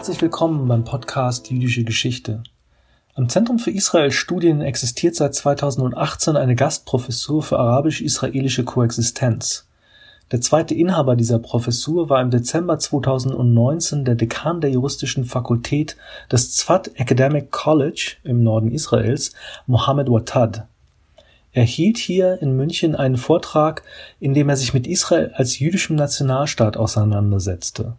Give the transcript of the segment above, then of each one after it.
Herzlich willkommen beim Podcast Jüdische Geschichte. Am Zentrum für Israel-Studien existiert seit 2018 eine Gastprofessur für arabisch-israelische Koexistenz. Der zweite Inhaber dieser Professur war im Dezember 2019 der Dekan der juristischen Fakultät des Tzfat Academic College im Norden Israels, Mohammed Watad. Er hielt hier in München einen Vortrag, in dem er sich mit Israel als jüdischem Nationalstaat auseinandersetzte.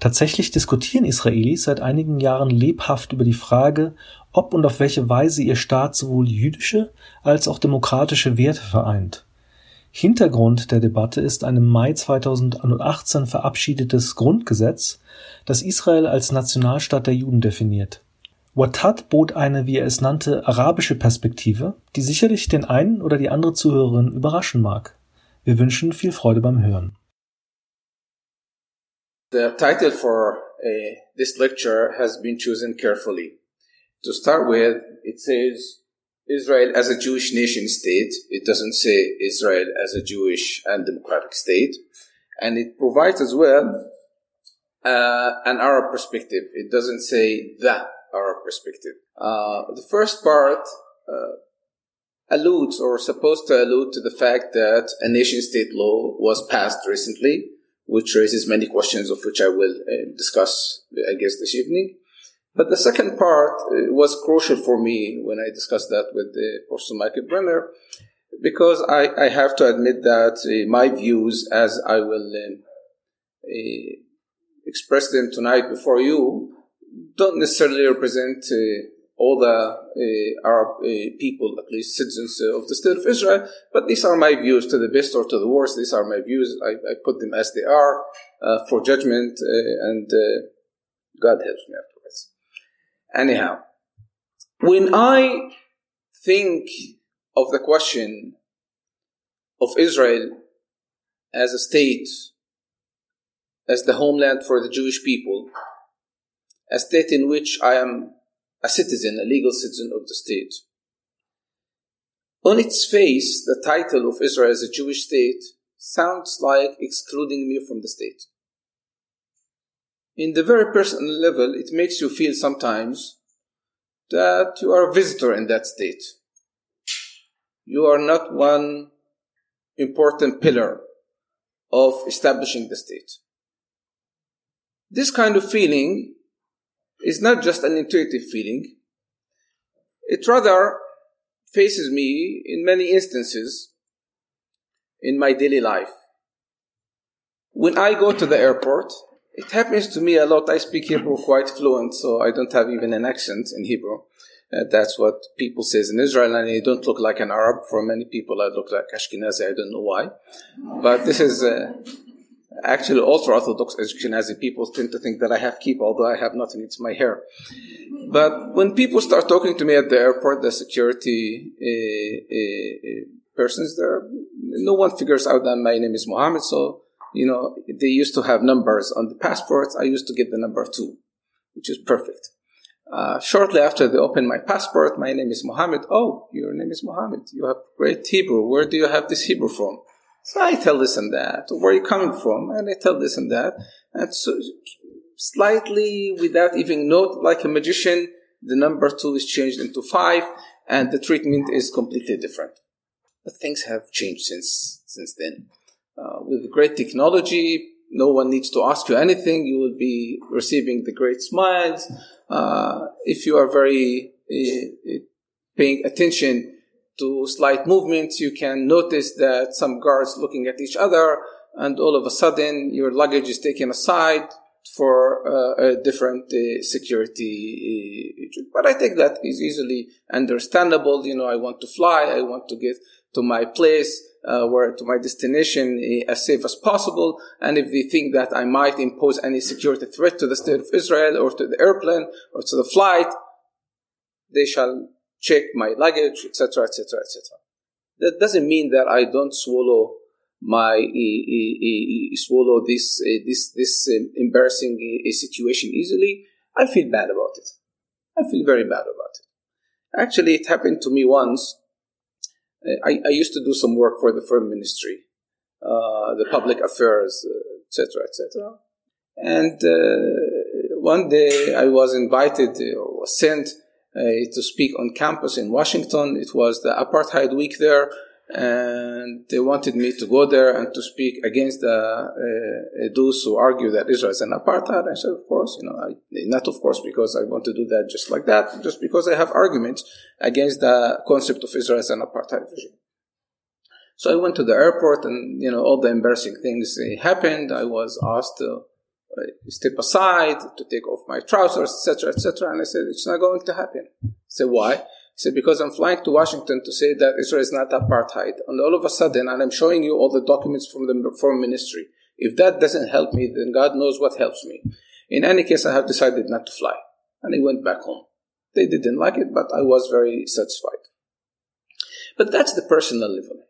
Tatsächlich diskutieren Israelis seit einigen Jahren lebhaft über die Frage, ob und auf welche Weise ihr Staat sowohl jüdische als auch demokratische Werte vereint. Hintergrund der Debatte ist ein im Mai 2018 verabschiedetes Grundgesetz, das Israel als Nationalstaat der Juden definiert. Wattad bot eine, wie er es nannte, arabische Perspektive, die sicherlich den einen oder die andere Zuhörerin überraschen mag. Wir wünschen viel Freude beim Hören. The title for uh, this lecture has been chosen carefully. To start with, it says Israel as a Jewish nation state. It doesn't say Israel as a Jewish and democratic state. And it provides as well uh, an Arab perspective. It doesn't say the Arab perspective. Uh, the first part uh, alludes or supposed to allude to the fact that a nation state law was passed recently, which raises many questions of which I will uh, discuss, I guess, this evening. But the second part uh, was crucial for me when I discussed that with uh, Professor Michael Brenner, because I, I have to admit that uh, my views, as I will um, uh, express them tonight before you, don't necessarily represent uh, all the uh, Arab uh, people, at least citizens of the State of Israel, but these are my views to the best or to the worst. These are my views. I, I put them as they are uh, for judgment, uh, and God helps me afterwards. Anyhow, when I think of the question of Israel as a state, as the homeland for the Jewish people, a state in which I am a citizen, a legal citizen of the state. On its face, the title of Israel as a Jewish state sounds like excluding me from the state in the very personal level, it makes you feel sometimes that you are a visitor in that state. You are not one important pillar of establishing the state. This kind of feeling is not just an intuitive feeling. It rather faces me in many instances in my daily life. When I go to the airport, it happens to me a lot. I speak Hebrew quite fluent, so I don't have even an accent in Hebrew. Uh, that's what people says in Israel, and I don't look like an Arab. For many people, I look like Ashkenazi. I don't know why, but this is uh, actually ultra Orthodox Ashkenazi people tend to think that I have keep, although I have nothing. It's my hair. But when people start talking to me at the airport, the security uh, uh, persons there, no one figures out that my name is Mohammed. So you know, they used to have numbers on the passports. I used to get the number two, which is perfect. Uh, shortly after they opened my passport, my name is Mohammed. Oh, your name is Mohammed. You have great Hebrew. Where do you have this Hebrew from? So I tell this and that. Where are you coming from? And I tell this and that. And so slightly, without even note, like a magician, the number two is changed into five, and the treatment is completely different. But things have changed since since then. Uh, with great technology, no one needs to ask you anything. You will be receiving the great smiles. Uh, if you are very uh, paying attention to slight movements, you can notice that some guards looking at each other, and all of a sudden your luggage is taken aside for uh, a different uh, security. Uh, but I think that is easily understandable. You know, I want to fly, I want to get to my place uh, where to my destination eh, as safe as possible. And if they think that I might impose any security threat to the state of Israel or to the airplane or to the flight, they shall check my luggage, etc., etc., etc. That doesn't mean that I don't swallow my uh, swallow this this this um, embarrassing situation easily. I feel bad about it. I feel very bad about it. Actually, it happened to me once I, I used to do some work for the foreign ministry, uh, the public affairs, etc., uh, etc. And uh, one day I was invited or was sent uh, to speak on campus in Washington. It was the apartheid week there, and they wanted me to go there and to speak against the, uh, those who argue that Israel is an apartheid. I said, of course, you know, I, not of course because I want to do that just like that, just because I have arguments against the concept of Israel as an apartheid regime. So I went to the airport, and you know, all the embarrassing things happened. I was asked to uh, Uh, step aside, to take off my trousers, etc., etc., and I said, "It's not going to happen." I said, "Why?" He said, because I'm flying to Washington to say that Israel is not apartheid. And all of a sudden, and I'm showing you all the documents from the foreign ministry. If that doesn't help me, then God knows what helps me. In any case, I have decided not to fly. And I went back home. They didn't like it, but I was very satisfied. But that's the personal level.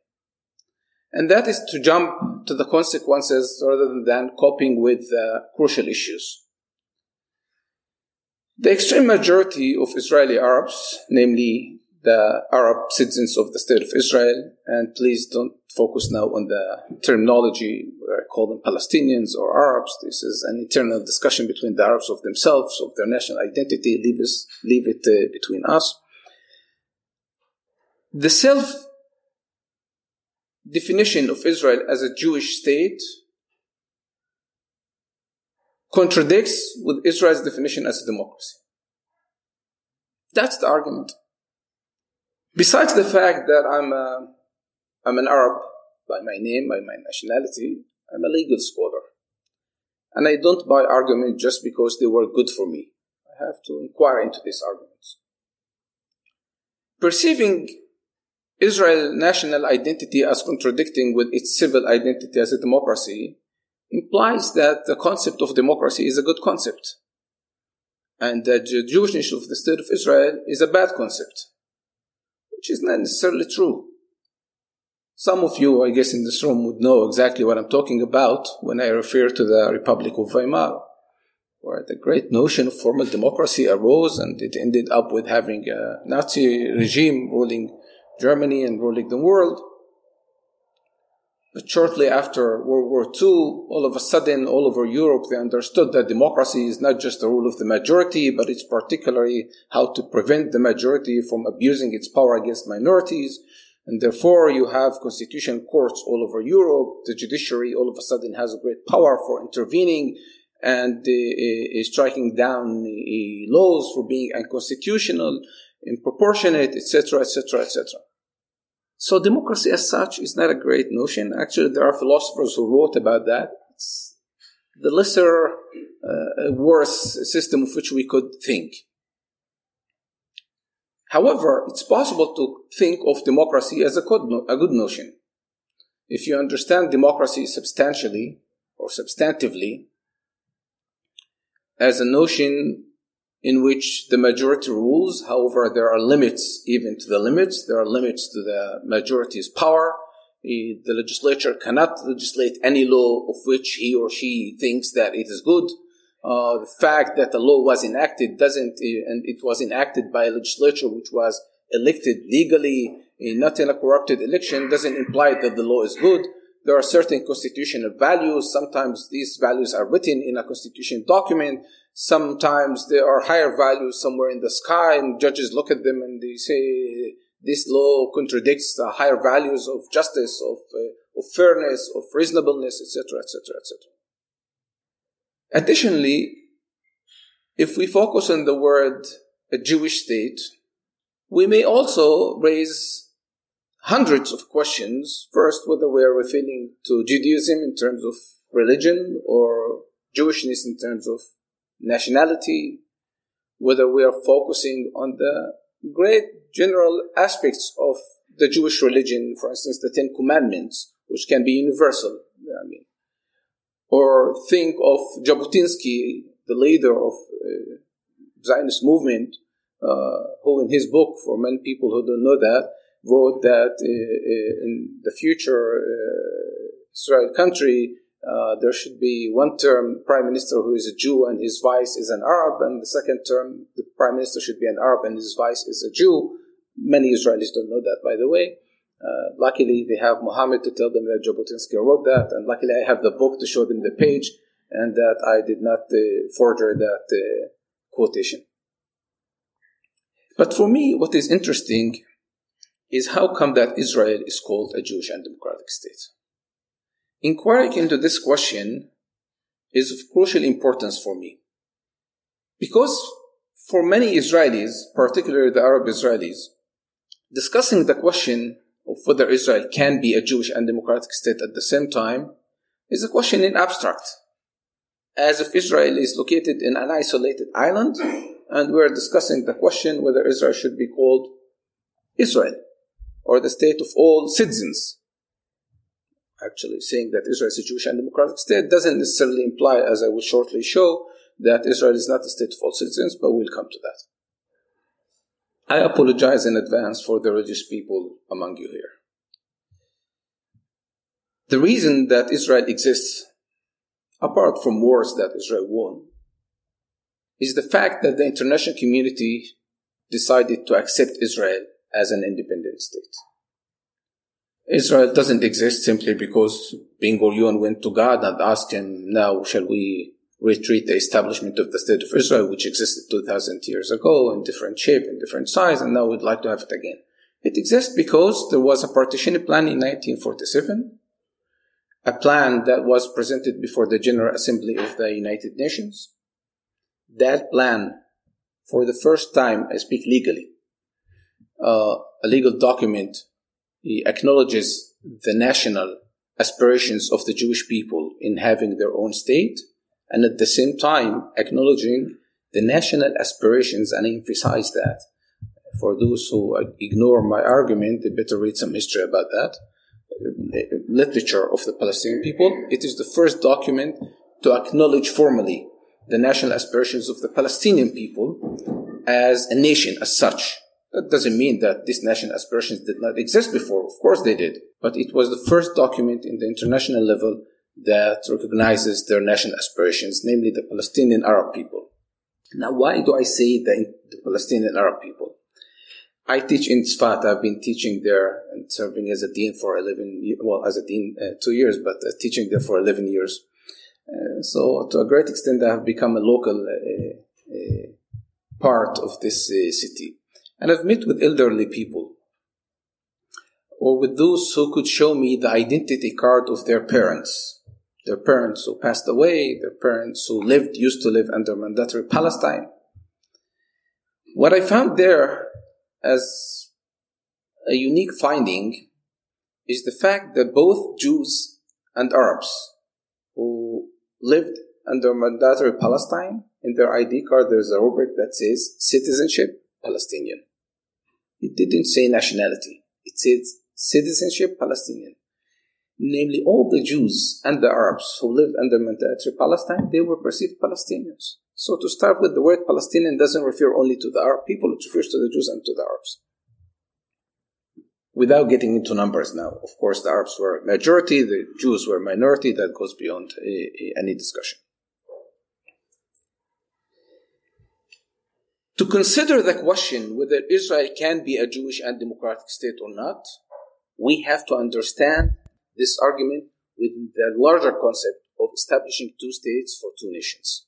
And that is to jump to the consequences rather than coping with uh, crucial issues. The extreme majority of Israeli Arabs, namely the Arab citizens of the State of Israel, and please don't focus now on the terminology where I call them Palestinians or Arabs. This is an internal discussion between the Arabs of themselves, of their national identity. Leave, us, leave it uh, between us. The self definition of Israel as a Jewish state contradicts with Israel's definition as a democracy. That's the argument. Besides the fact that I'm, a, I'm an Arab by my name, by my nationality, I'm a legal scholar. And I don't buy arguments just because they were good for me. I have to inquire into these arguments. Perceiving Israel's national identity as contradicting with its civil identity as a democracy implies that the concept of democracy is a good concept and that the Jewishness of the state of Israel is a bad concept, which is not necessarily true. Some of you, I guess, in this room would know exactly what I'm talking about when I refer to the Republic of Weimar, where the great notion of formal democracy arose and it ended up with having a Nazi regime ruling Germany and ruling the world. But shortly after World War II, all of a sudden, all over Europe, they understood that democracy is not just the rule of the majority, but it's particularly how to prevent the majority from abusing its power against minorities. And therefore, you have constitutional courts all over Europe. The judiciary all of a sudden has a great power for intervening and uh, uh, striking down uh, laws for being unconstitutional, improportionate, etc., etc., etc. So democracy as such is not a great notion. Actually, there are philosophers who wrote about that. It's the lesser, uh, worse system of which we could think. However, it's possible to think of democracy as a good, a good notion. If you understand democracy substantially or substantively as a notion in which the majority rules. However, there are limits even to the limits. There are limits to the majority's power. The legislature cannot legislate any law of which he or she thinks that it is good. Uh, the fact that the law was enacted doesn't, and it was enacted by a legislature which was elected legally, not in a corrupted election, doesn't imply that the law is good. There are certain constitutional values. Sometimes these values are written in a constitution document. Sometimes there are higher values somewhere in the sky, and judges look at them and they say this law contradicts the higher values of justice, of, uh, of fairness, of reasonableness, etc., etc., etc. Additionally, if we focus on the word a Jewish state, we may also raise hundreds of questions. First, whether we are referring to Judaism in terms of religion or Jewishness in terms of nationality, whether we are focusing on the great general aspects of the Jewish religion, for instance, the Ten Commandments, which can be universal, I mean, or think of Jabotinsky, the leader of uh, Zionist movement, uh, who in his book, for many people who don't know that, wrote that uh, uh in the future uh, Israel country, uh, there should be one term prime minister who is a Jew and his vice is an Arab, and the second term the prime minister should be an Arab and his vice is a Jew. Many Israelis don't know that, by the way. Uh, luckily, they have Muhammad to tell them that Jabotinsky wrote that, and luckily, I have the book to show them the page. and that I did not uh, forger that quotation. But for me, what is interesting is how come that Israel is called a Jewish and democratic state? Inquiring into this question is of crucial importance for me. Because for many Israelis, particularly the Arab Israelis, discussing the question of whether Israel can be a Jewish and democratic state at the same time is a question in abstract. As if Israel is located in an isolated island and we're discussing the question whether Israel should be called Israel or the state of all citizens. Actually, saying that Israel is a Jewish and democratic state doesn't necessarily imply, as I will shortly show, that Israel is not a state of all citizens, but we'll come to that. I apologize in advance for the religious people among you here. The reason that Israel exists, apart from wars that Israel won, is the fact that the international community decided to accept Israel as an independent state. Israel doesn't exist simply because Ben Gurion went to God and asked him, now shall we retreat the establishment of the state of Israel, which existed 2000 years ago in different shape and different size, and now we'd like to have it again. It exists because there was a partition plan in 1947, a plan that was presented before the General Assembly of the United Nations. That plan, for the first time, I speak legally, uh, a legal document he acknowledges the national aspirations of the Jewish people in having their own state, and at the same time acknowledging the national aspirations and emphasize that. For those who ignore my argument, they better read some history about that. Literature of the Palestinian people. It is the first document to acknowledge formally the national aspirations of the Palestinian people as a nation as such. That doesn't mean that these national aspirations did not exist before. Of course they did. But it was the first document in the international level that recognizes their national aspirations, namely the Palestinian Arab people. Now, why do I say the, the Palestinian Arab people? I teach in Tzfat. I've been teaching there and serving as a dean for 11, well, as a dean uh, two years, but uh, teaching there for 11 years. Uh, so to a great extent, I have become a local uh, uh, part of this uh, city. And I've met with elderly people or with those who could show me the identity card of their parents. Their parents who passed away, their parents who lived, used to live under mandatory Palestine. What I found there as a unique finding is the fact that both Jews and Arabs who lived under mandatory Palestine, in their ID card there's a rubric that says citizenship Palestinian. It didn't say nationality. It said citizenship Palestinian. Namely, all the Jews and the Arabs who lived under mandatory Palestine, they were perceived Palestinians. So to start with, the word Palestinian doesn't refer only to the Arab people, it refers to the Jews and to the Arabs. Without getting into numbers now, of course, the Arabs were majority, the Jews were minority, that goes beyond a, any discussion. To consider the question whether Israel can be a Jewish and democratic state or not, we have to understand this argument within the larger concept of establishing two states for two nations.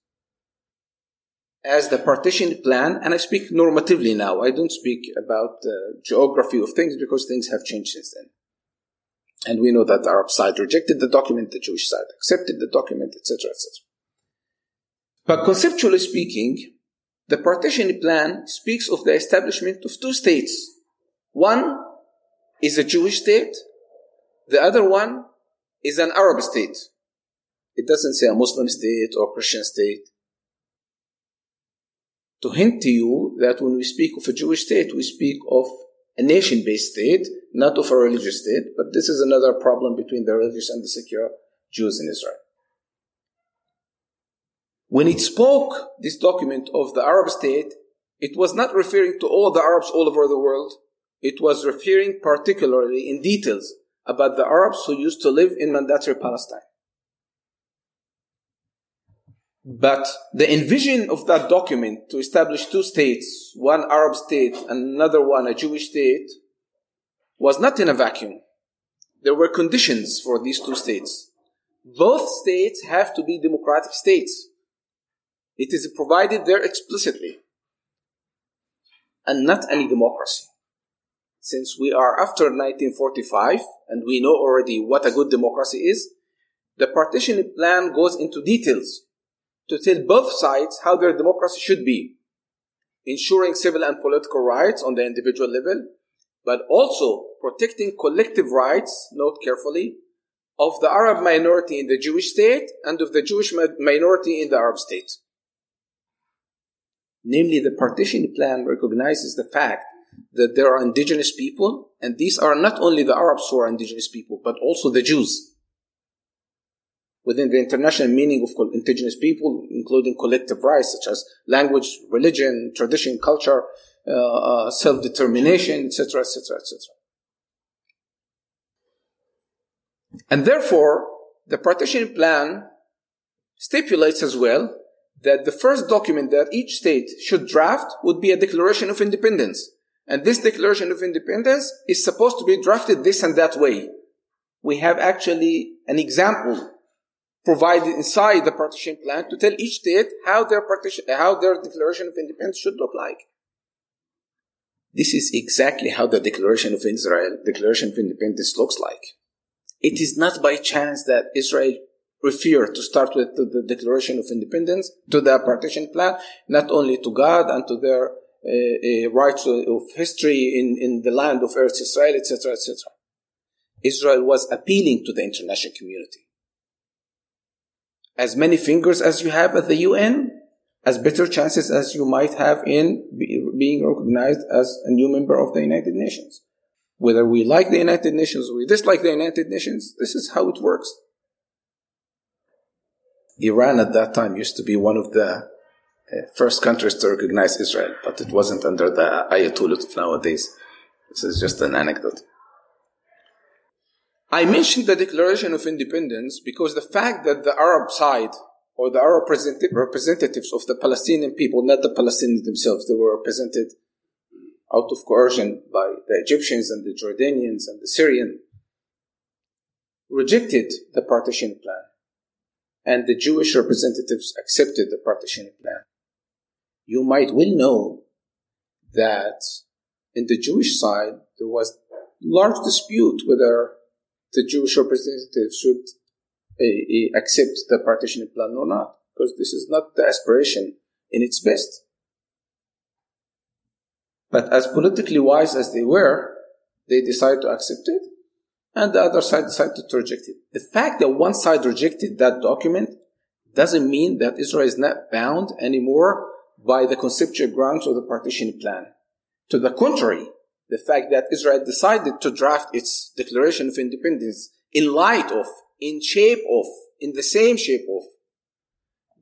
As the partition plan, and I speak normatively now, I don't speak about the geography of things because things have changed since then. And we know that the Arab side rejected the document, the Jewish side accepted the document, etc., etc. But conceptually speaking, the partition plan speaks of the establishment of two states. One is a Jewish state, the other one is an Arab state. It doesn't say a Muslim state or Christian state. To hint to you that when we speak of a Jewish state, we speak of a nation based state, not of a religious state, but this is another problem between the religious and the secular Jews in Israel. When it spoke, this document, of the Arab state, it was not referring to all the Arabs all over the world. It was referring particularly in details about the Arabs who used to live in mandatory Palestine. But the envision of that document to establish two states, one Arab state and another one a Jewish state, was not in a vacuum. There were conditions for these two states. both states have to be democratic states. It is provided there explicitly. And not any democracy. Since we are after 1945 and we know already what a good democracy is, the partition plan goes into details to tell both sides how their democracy should be, ensuring civil and political rights on the individual level, but also protecting collective rights, note carefully, of the Arab minority in the Jewish state and of the Jewish minority in the Arab state. Namely, the partition plan recognizes the fact that there are indigenous people, and these are not only the Arabs who are indigenous people, but also the Jews. Within the international meaning of indigenous people, including collective rights such as language, religion, tradition, culture, uh, uh, self-determination, etc., etc., etc. And therefore, the partition plan stipulates as well that the first document that each state should draft would be a declaration of independence. And this declaration of independence is supposed to be drafted this and that way. We have actually an example provided inside the partition plan to tell each state how their partition, how their declaration of independence should look like. This is exactly how the Declaration of Israel, Declaration of Independence looks like. It is not by chance that Israel referred to start with the Declaration of Independence, to the partition plan, not only to God and to their uh, uh, rights of history in, in the land of Eretz Israel, etc., etc. Israel was appealing to the international community. As many fingers as you have at the UN, as better chances as you might have in being recognized as a new member of the United Nations. Whether we like the United Nations or we dislike the United Nations, this is how it works. Iran at that time used to be one of the uh, first countries to recognize Israel, but it wasn't under the Ayatollah of nowadays. This is just an anecdote. I mentioned the Declaration of Independence because the fact that the Arab side or the Arab representatives of the Palestinian people, not the Palestinians themselves, they were represented out of coercion by the Egyptians and the Jordanians and the Syrian, rejected the partition plan. And the Jewish representatives accepted the partition plan. You might well know that in the Jewish side, there was large dispute whether the Jewish representatives should uh, accept the partition plan or not, because this is not the aspiration in its best. But as politically wise as they were, they decided to accept it, and the other side decided to reject it. The fact that one side rejected that document doesn't mean that Israel is not bound anymore by the conceptual grounds of the partition plan. To the contrary, the fact that Israel decided to draft its Declaration of Independence in light of, in shape of, in the same shape of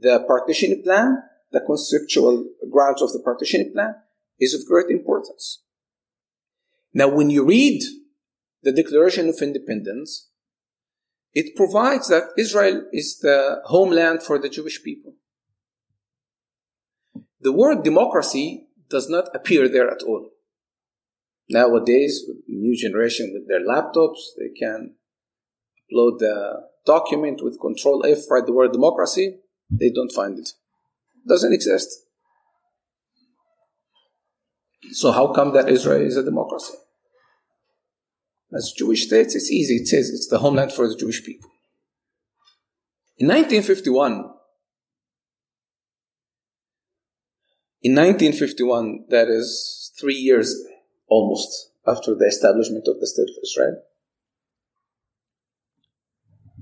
the partition plan, the conceptual grounds of the partition plan, is of great importance. Now, when you read the Declaration of Independence, it provides that Israel is the homeland for the Jewish people. The word democracy does not appear there at all. Nowadays, new generation with their laptops, they can upload the document with Control F, write the word democracy. They don't find it. it doesn't exist. So how come that Israel is a democracy? As Jewish states, it's easy. It says it's the homeland for the Jewish people. In 1951, in 1951, that is three years almost after the establishment of the State of Israel,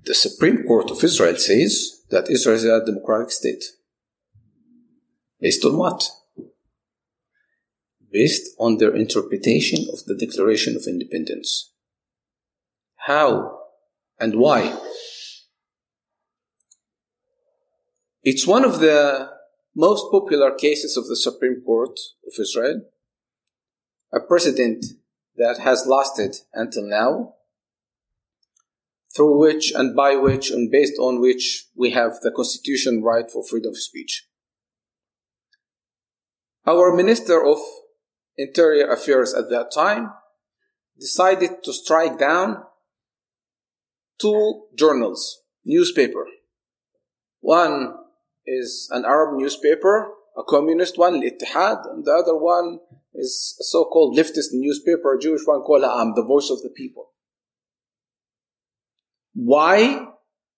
the Supreme Court of Israel says that Israel is a democratic state. Based on what? based on their interpretation of the Declaration of Independence. How and why? It's one of the most popular cases of the Supreme Court of Israel, a precedent that has lasted until now, through which and by which and based on which we have the constitutional right for freedom of speech. Our Minister of Interior Affairs at that time decided to strike down two journals newspaper. One is an Arab newspaper, a communist one, Al-Ittihad, and the other one is a so-called leftist newspaper, a Jewish one called Am, the voice of the people. Why?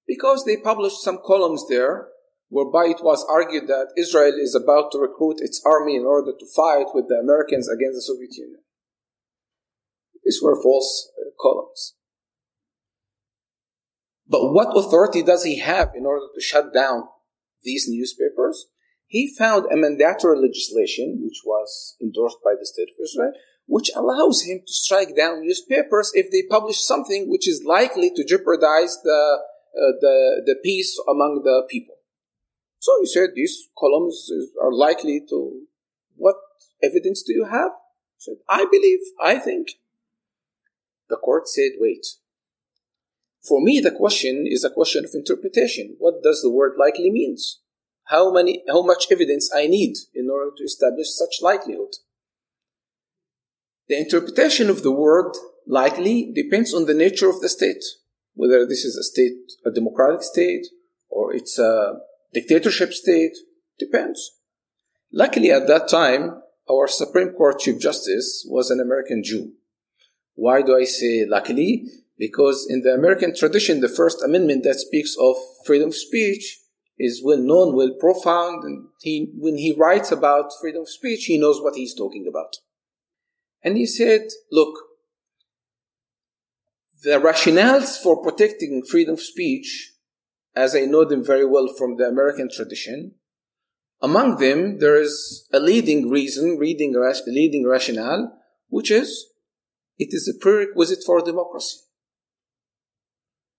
Because they published some columns there whereby it was argued that Israel is about to recruit its army in order to fight with the Americans against the Soviet Union. These were false uh, columns. But what authority does he have in order to shut down these newspapers? He found a mandatory legislation, which was endorsed by the state of Israel, which allows him to strike down newspapers if they publish something which is likely to jeopardize the, uh, the, the peace among the people. So he said these columns are likely to. What evidence do you have? He said, I believe, I think. The court said, wait. For me, the question is a question of interpretation. What does the word likely means? How many, how much evidence I need in order to establish such likelihood? The interpretation of the word likely depends on the nature of the state, whether this is a state, a democratic state, or it's a dictatorship state, depends. Luckily, at that time, our Supreme Court Chief Justice was an American Jew. Why do I say luckily? Because in the American tradition, the First Amendment that speaks of freedom of speech is well known, well profound, and he, when he writes about freedom of speech, he knows what he's talking about. And he said, look, the rationales for protecting freedom of speech, as I know them very well from the American tradition, among them there is a leading reason, leading, leading rationale, which is it is a prerequisite for democracy.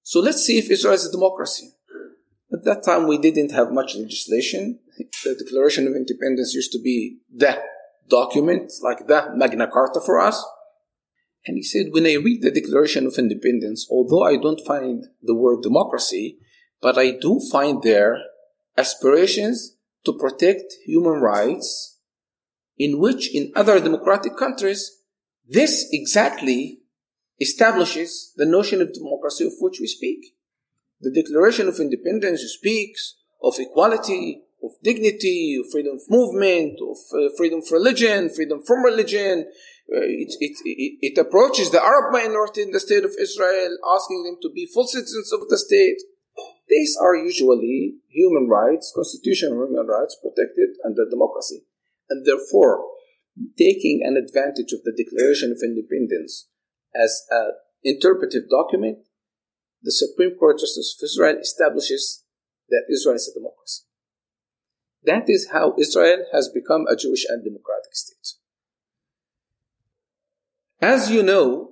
So let's see if Israel is a democracy. At that time, we didn't have much legislation. The Declaration of Independence used to be the document, like the Magna Carta for us. And he said, when I read the Declaration of Independence, although I don't find the word democracy, but I do find there aspirations to protect human rights, in which in other democratic countries, this exactly establishes the notion of democracy of which we speak. The Declaration of Independence speaks of equality, of dignity, of freedom of movement, of uh, freedom of religion, freedom from religion. Uh, it, it, it, it, approaches the Arab minority in the state of Israel, asking them to be full citizens of the state. These are usually human rights, constitutional human rights protected under democracy. And therefore, taking an advantage of the Declaration of Independence as an interpretive document, the Supreme Court Justice of Israel establishes that Israel is a democracy. That is how Israel has become a Jewish and democratic state. As you know,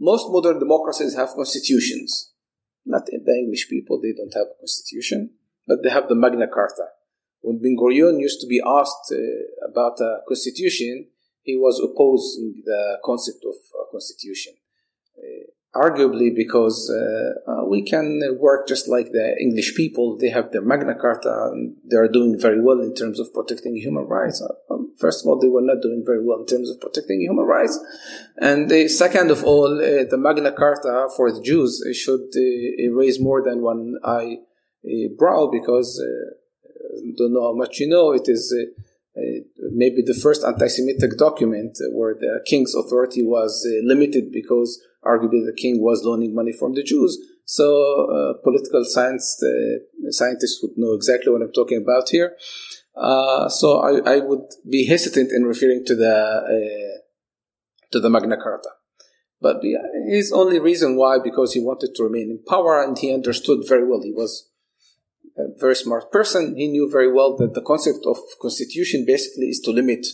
most modern democracies have constitutions. Not the English people, they don't have a constitution, but they have the Magna Carta. When Ben Gurion used to be asked uh, about a constitution, he was opposing the concept of a constitution. Uh, arguably because uh, uh, we can work just like the English people. They have their Magna Carta and they are doing very well in terms of protecting human rights. Uh, um, first of all, they were not doing very well in terms of protecting human rights. And the second of all, uh, the Magna Carta for the Jews should uh, raise more than one eyebrow because, I don't know how much you know, it is uh, maybe the first anti-Semitic document where the king's authority was uh, limited because arguably the king was loaning money from the Jews. So uh, political science scientists would know exactly what I'm talking about here. so I, I, would be hesitant in referring to the to the Magna Carta. But his only reason why, because he wanted to remain in power and he understood very well. He was a very smart person. He knew very well that the concept of constitution basically is to limit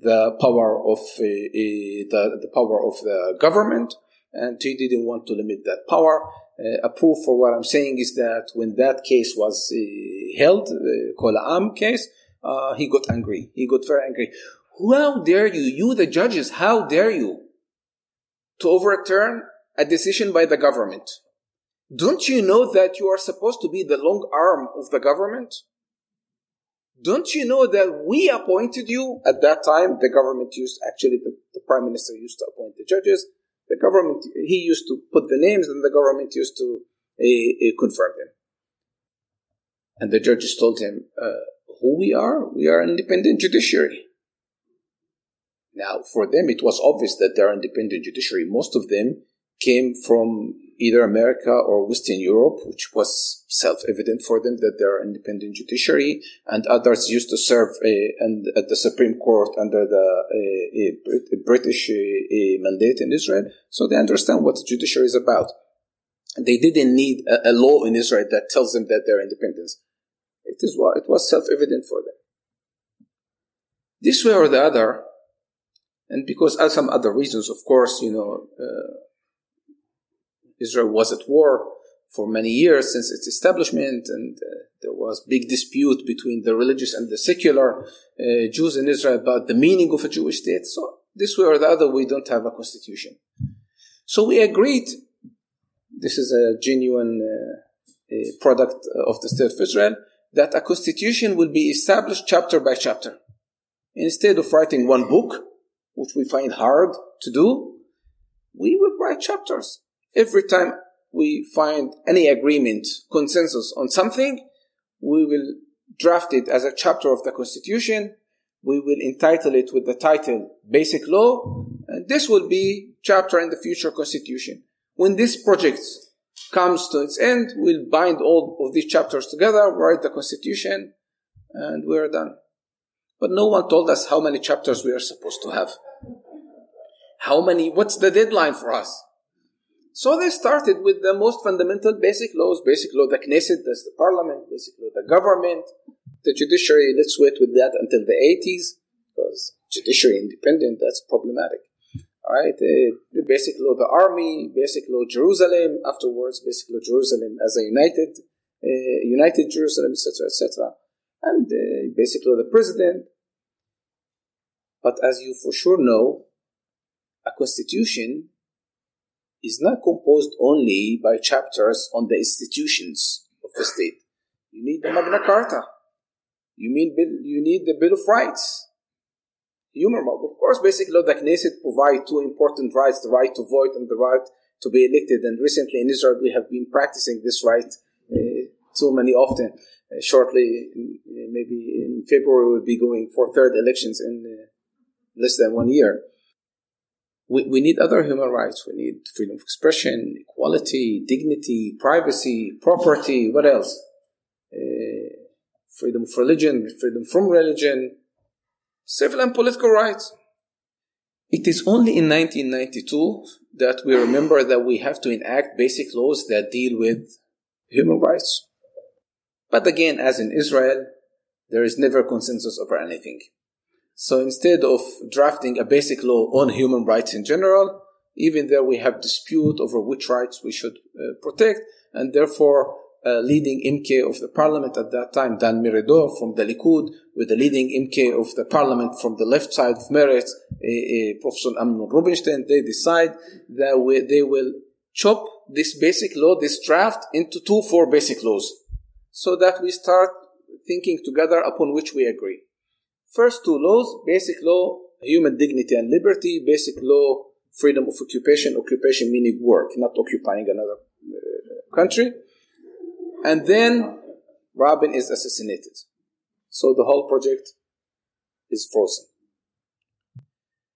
the power of uh, uh, the, the power of the government, and he didn't want to limit that power. Uh, a proof for what I'm saying is that when that case was uh, held, the Kol Am case, uh, he got angry. He got very angry. How dare you, you the judges, how dare you to overturn a decision by the government? Don't you know that you are supposed to be the long arm of the government? Don't you know that we appointed you? At that time, the government used, actually, the, the prime minister used to appoint the judges. The government, he used to put the names and the government used to confirm him. And the judges told him, uh, who we are? We are an independent judiciary. Now, for them, it was obvious that they're independent judiciary. Most of them came from either America or Western Europe, which was self-evident for them that they're independent judiciary, and others used to serve uh, and at the Supreme Court under the uh, British uh, mandate in Israel, so they understand what the judiciary is about. They didn't need a, a law in Israel that tells them that they're independent. It is what it was self-evident for them. This way or the other, and because of some other reasons, of course, you know, uh, Israel was at war for many years since its establishment, and uh, there was big dispute between the religious and the secular uh, Jews in Israel about the meaning of a Jewish state. So this way or the other, we don't have a constitution. So we agreed. This is a genuine uh, product of the state of Israel that a constitution will be established chapter by chapter. Instead of writing one book, which we find hard to do, we will write chapters. Every time we find any agreement, consensus on something, we will draft it as a chapter of the Constitution. We will entitle it with the title Basic Law, and this will be chapter in the future Constitution. When this project comes to its end, we'll bind all of these chapters together, write the Constitution, and we're done. But no one told us how many chapters we are supposed to have. How many, what's the deadline for us? So they started with the most fundamental basic laws, basic law, the Knesset, that's the parliament, basic law, the government, the judiciary, let's wait with that until the 80s, because judiciary independent, that's problematic. All right, uh, basic law, the army, basic law, Jerusalem, afterwards, basic law, Jerusalem as a united, uh, united Jerusalem, etc., etc., and uh, basic law, the president. But as you for sure know, a constitution is not composed only by chapters on the institutions of the state. You need the Magna Carta. You need you need the Bill of Rights. Human rights. of course, basic law, the Knesset provide two important rights: the right to vote and the right to be elected. And recently in Israel, we have been practicing this right uh, too many often. Uh, shortly, maybe in February, we'll be going for third elections in uh, less than one year we, we need other human rights. We need freedom of expression, equality, dignity, privacy, property. What else? Uh, freedom of religion, freedom from religion, civil and political rights. It is only in 1992 that we remember that we have to enact basic laws that deal with human rights. But again, as in Israel, there is never consensus over anything. So instead of drafting a basic law on human rights in general, even there we have dispute over which rights we should uh, protect, and therefore uh, leading MK of the parliament at that time, Dan Meridor from the Likud, with the leading MK of the parliament from the left side of Meretz, uh, Professor Amnon Rubinstein, they decide that we, they will chop this basic law, this draft, into two, four basic laws, so that we start thinking together upon which we agree. First two laws, basic law, human dignity and liberty, basic law, freedom of occupation, occupation meaning work, not occupying another uh, country. And then Rabin is assassinated. So the whole project is frozen.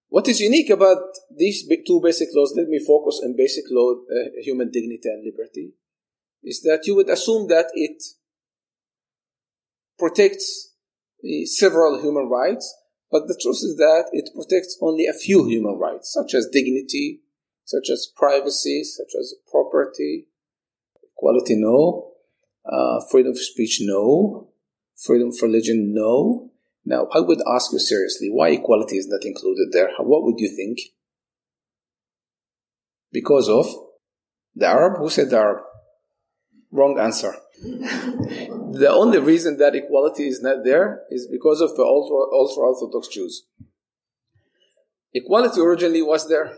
What is unique about these two basic laws, let me focus on basic law, uh, human dignity and liberty, is that you would assume that it protects several human rights, but the truth is that it protects only a few human rights, such as dignity, such as privacy, such as property, equality, no, uh, freedom of speech, no, freedom of religion, no. Now, I would ask you seriously, why equality is not included there? What would you think? Because of the Arab? Who said the Arab? Wrong answer. the only reason that equality is not there is because of the ultra ultra Orthodox Jews. Equality originally was there.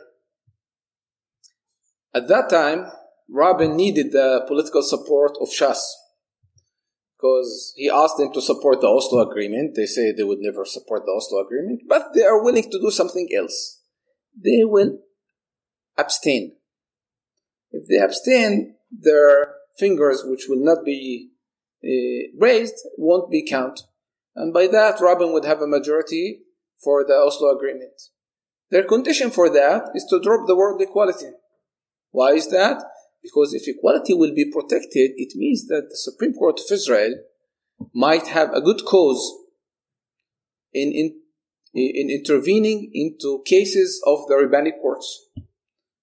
At that time, Rabin needed the political support of Shas because he asked them to support the Oslo Agreement. They say they would never support the Oslo Agreement, but they are willing to do something else. They will abstain. If they abstain, their fingers which will not be uh, raised won't be counted. And by that, Rabin would have a majority for the Oslo Agreement. Their condition for that is to drop the word equality. Why is that? Because if equality will be protected, it means that the Supreme Court of Israel might have a good cause in, in, in intervening into cases of the rabbinic courts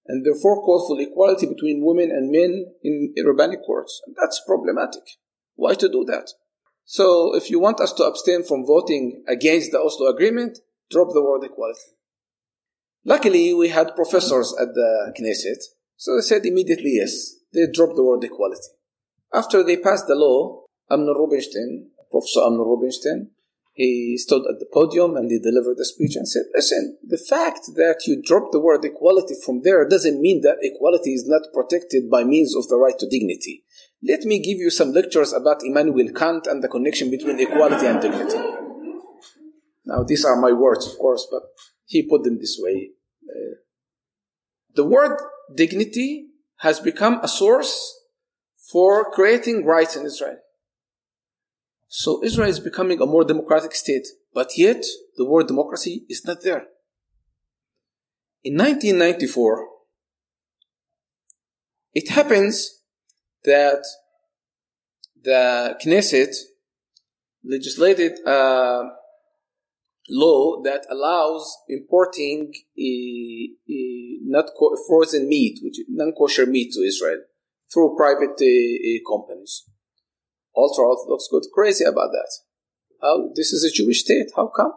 and therefore call for equality between women and men in rabbinic courts. And that's problematic. Why to do that? So if you want us to abstain from voting against the Oslo Agreement, drop the word equality. Luckily, we had professors at the Knesset, so they said immediately yes. They dropped the word equality. After they passed the law, Amnon Rubinstein, Professor Amnon Rubinstein, he stood at the podium and he delivered a speech and said, listen, the fact that you drop the word equality from there doesn't mean that equality is not protected by means of the right to dignity. Let me give you some lectures about Immanuel Kant and the connection between equality and dignity. Now, these are my words, of course, but he put them this way. Uh, the word dignity has become a source for creating rights in Israel. So Israel is becoming a more democratic state, but yet the word democracy is not there. In 1994, it happens that the Knesset legislated a law that allows importing a, a not frozen meat, which non-kosher meat to Israel through private uh, companies ultra Orthodox got crazy about that. How this is a Jewish state? How come?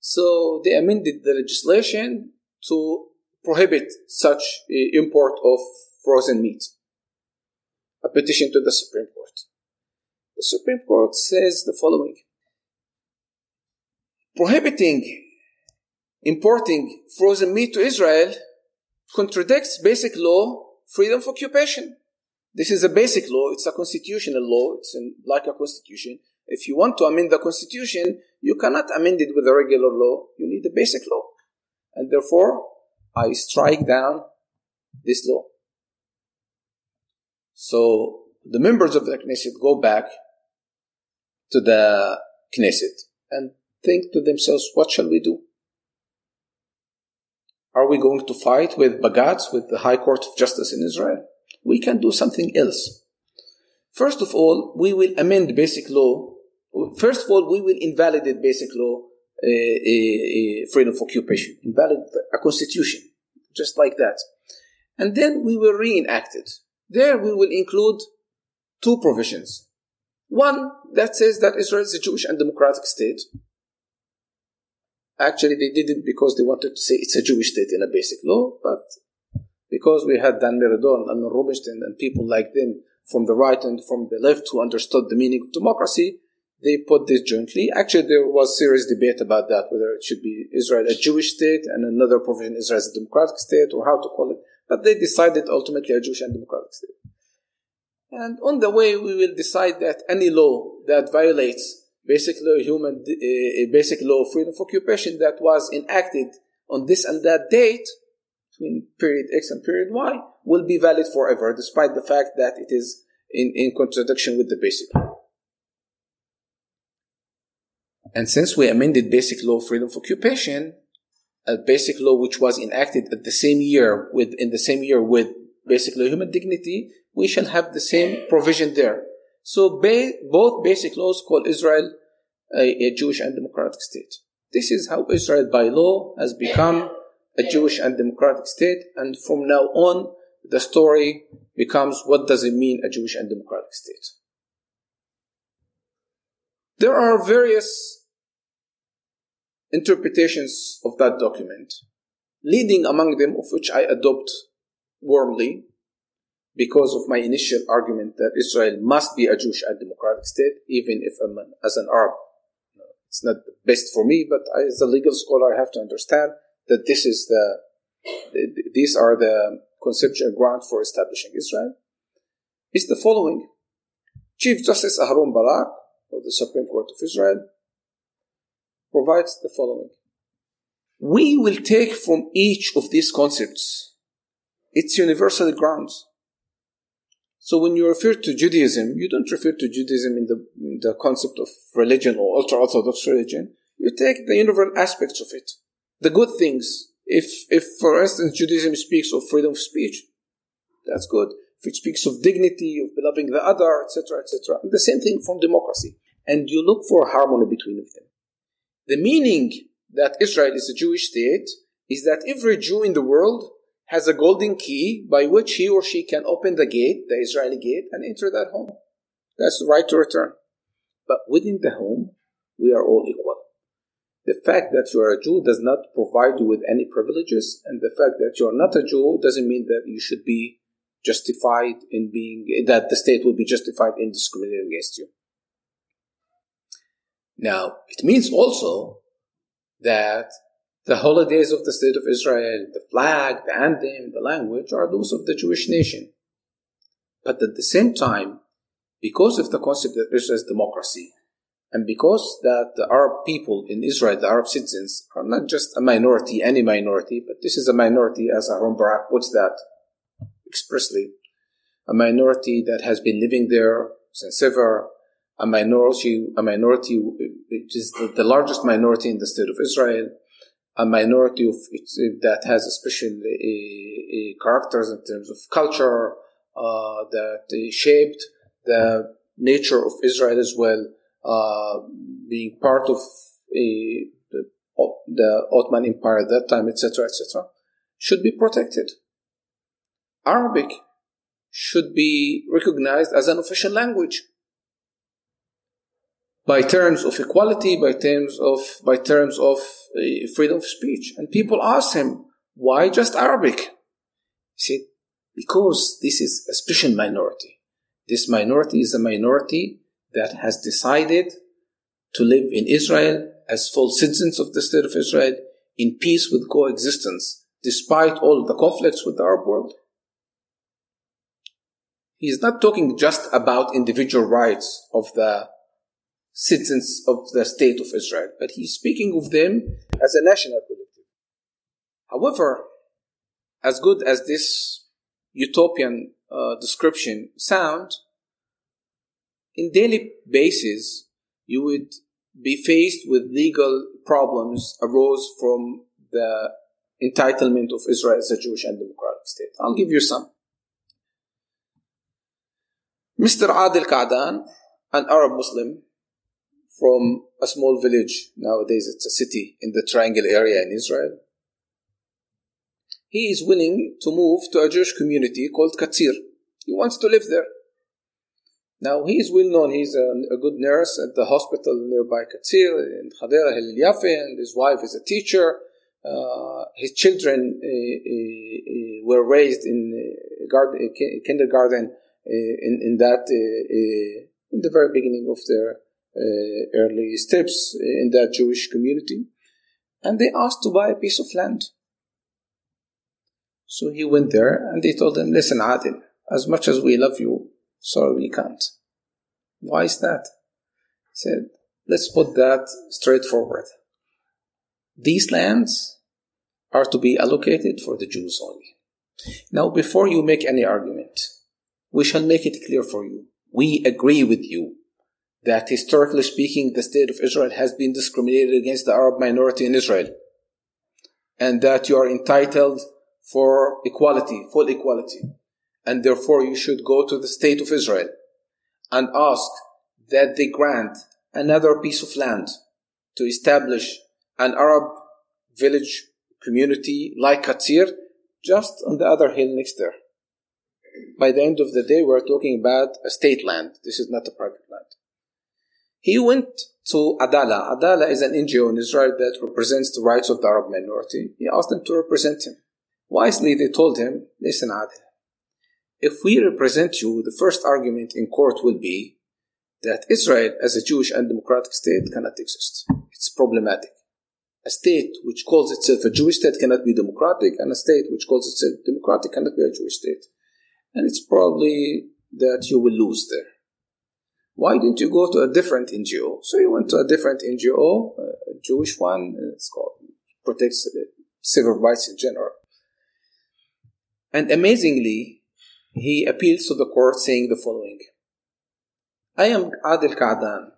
So they amended the legislation to prohibit such uh, import of frozen meat. A petition to the Supreme Court. The Supreme Court says the following Prohibiting importing frozen meat to Israel contradicts basic law freedom of occupation. This is a basic law. It's a constitutional law. It's in, like a constitution. If you want to amend the constitution, you cannot amend it with a regular law. You need a basic law. And therefore, I strike down this law. So the members of the Knesset go back to the Knesset and think to themselves, what shall we do? Are we going to fight with Bagatz, with the High Court of Justice in Israel? We can do something else. First of all, we will amend basic law. First of all, we will invalidate basic law, uh, uh, freedom of occupation, invalidate a constitution, just like that. And then we will reenact it. There we will include two provisions. One that says that Israel is a Jewish and democratic state. Actually, they did it because they wanted to say it's a Jewish state in a basic law, but because we had Dan Meridor and Rubinstein and people like them from the right and from the left who understood the meaning of democracy, they put this jointly. Actually, there was serious debate about that, whether it should be Israel a Jewish state and another provision Israel a democratic state or how to call it. But they decided ultimately a Jewish and democratic state. And on the way, we will decide that any law that violates basically human, uh, basic law of freedom of occupation that was enacted on this and that date between period X and period Y will be valid forever, despite the fact that it is in, in contradiction with the basic law. And since we amended basic law freedom of occupation, a basic law which was enacted at the same year with in the same year with basic law human dignity, we shall have the same provision there. So ba- both basic laws call Israel a, a Jewish and democratic state. This is how Israel by law has become a Jewish and democratic state, and from now on, the story becomes what does it mean a Jewish and democratic state? There are various interpretations of that document, leading among them of which I adopt warmly because of my initial argument that Israel must be a Jewish and democratic state, even if I'm an, as an Arab. It's not best for me, but I, as a legal scholar, I have to understand that this is the, these are the conceptual grounds for establishing Israel, is the following. Chief Justice Aharon Barak of the Supreme Court of Israel provides the following. We will take from each of these concepts its universal grounds So when you refer to Judaism, you don't refer to Judaism in the, in the concept of religion or ultra orthodox religion. You take the universal aspects of it, the good things. If, if for instance Judaism speaks of freedom of speech, that's good. If it speaks of dignity, of beloving the other, etc., etc. The same thing from democracy. And you look for harmony between them. The meaning that Israel is a Jewish state is that every Jew in the world has a golden key by which he or she can open the gate, the Israeli gate, and enter that home. That's the right to return. But within the home, we are all equal. The fact that you are a Jew does not provide you with any privileges, and the fact that you are not a Jew doesn't mean that you should be justified in being, that the state will be justified in discriminating against you. Now, it means also that the holidays of the State of Israel, the flag, the anthem, the language are those of the Jewish nation. But at the same time, because of the concept that Israel is democracy, and because that the Arab people in Israel, the Arab citizens, are not just a minority, any minority, but this is a minority, as Aharon Barak puts that expressly, a minority that has been living there since ever, a minority, a minority which is the, the largest minority in the state of Israel, a minority of that has a special uh, characters in terms of culture uh, that shaped the nature of Israel as well, uh, being part of the, the Ottoman Empire at that time, etc., etc., should be protected. Arabic should be recognized as an official language by terms of equality, by terms of by terms of uh, freedom of speech. And people ask him, why just Arabic? He said, because this is a special minority. This minority is a minority that has decided to live in Israel as full citizens of the state of Israel in peace with coexistence, despite all the conflicts with the Arab world. He is not talking just about individual rights of the citizens of the state of Israel, but he's speaking of them as a national collective. However, as good as this utopian uh, description sound, in daily basis, you would be faced with legal problems arose from the entitlement of Israel as a Jewish and democratic state. I'll give you some. Mr. Adil Ka'dan, an Arab Muslim, from a small village. Nowadays, it's a city in the Triangle area in Israel. He is willing to move to a Jewish community called Katsir. He wants to live there. Now, he's well known. He's a, a good nurse at the hospital nearby Katsir in Hadera Hillel Yaffe, and his wife is a teacher. Uh, his children uh, uh, uh were raised in uh, garden, kindergarten uh, in, in that in the very beginning of their uh, early steps in that Jewish community, and they asked to buy a piece of land. So he went there and they told him, Listen, Adil, as much as we love you, sorry, we can't. Why is that? He said, Let's put that straightforward. These lands are to be allocated for the Jews only. Now, before you make any argument, we shall make it clear for you. We agree with you that historically speaking, the state of Israel has been discriminated against the Arab minority in Israel. And that you are entitled for equality, full equality. And therefore you should go to the state of Israel and ask that they grant another piece of land to establish an Arab village community like Katsir just on the other hill next there. By the end of the day, we're talking about a state land. This is not a private land. He went to Adalah. Adalah is an NGO in Israel that represents the rights of the Arab minority. He asked them to represent him. Wisely, they told him, listen, Adil, if we represent you, the first argument in court will be that Israel as a Jewish and democratic state cannot exist. It's problematic. A state which calls itself a Jewish state cannot be democratic, and a state which calls itself democratic cannot be a Jewish state. And it's probably that you will lose there. Why didn't you go to a different NGO? So you went to a different NGO, a Jewish one. It's called protects uh, civil rights in general. And amazingly, he appeals to the court saying the following I am Adil Ka'dan,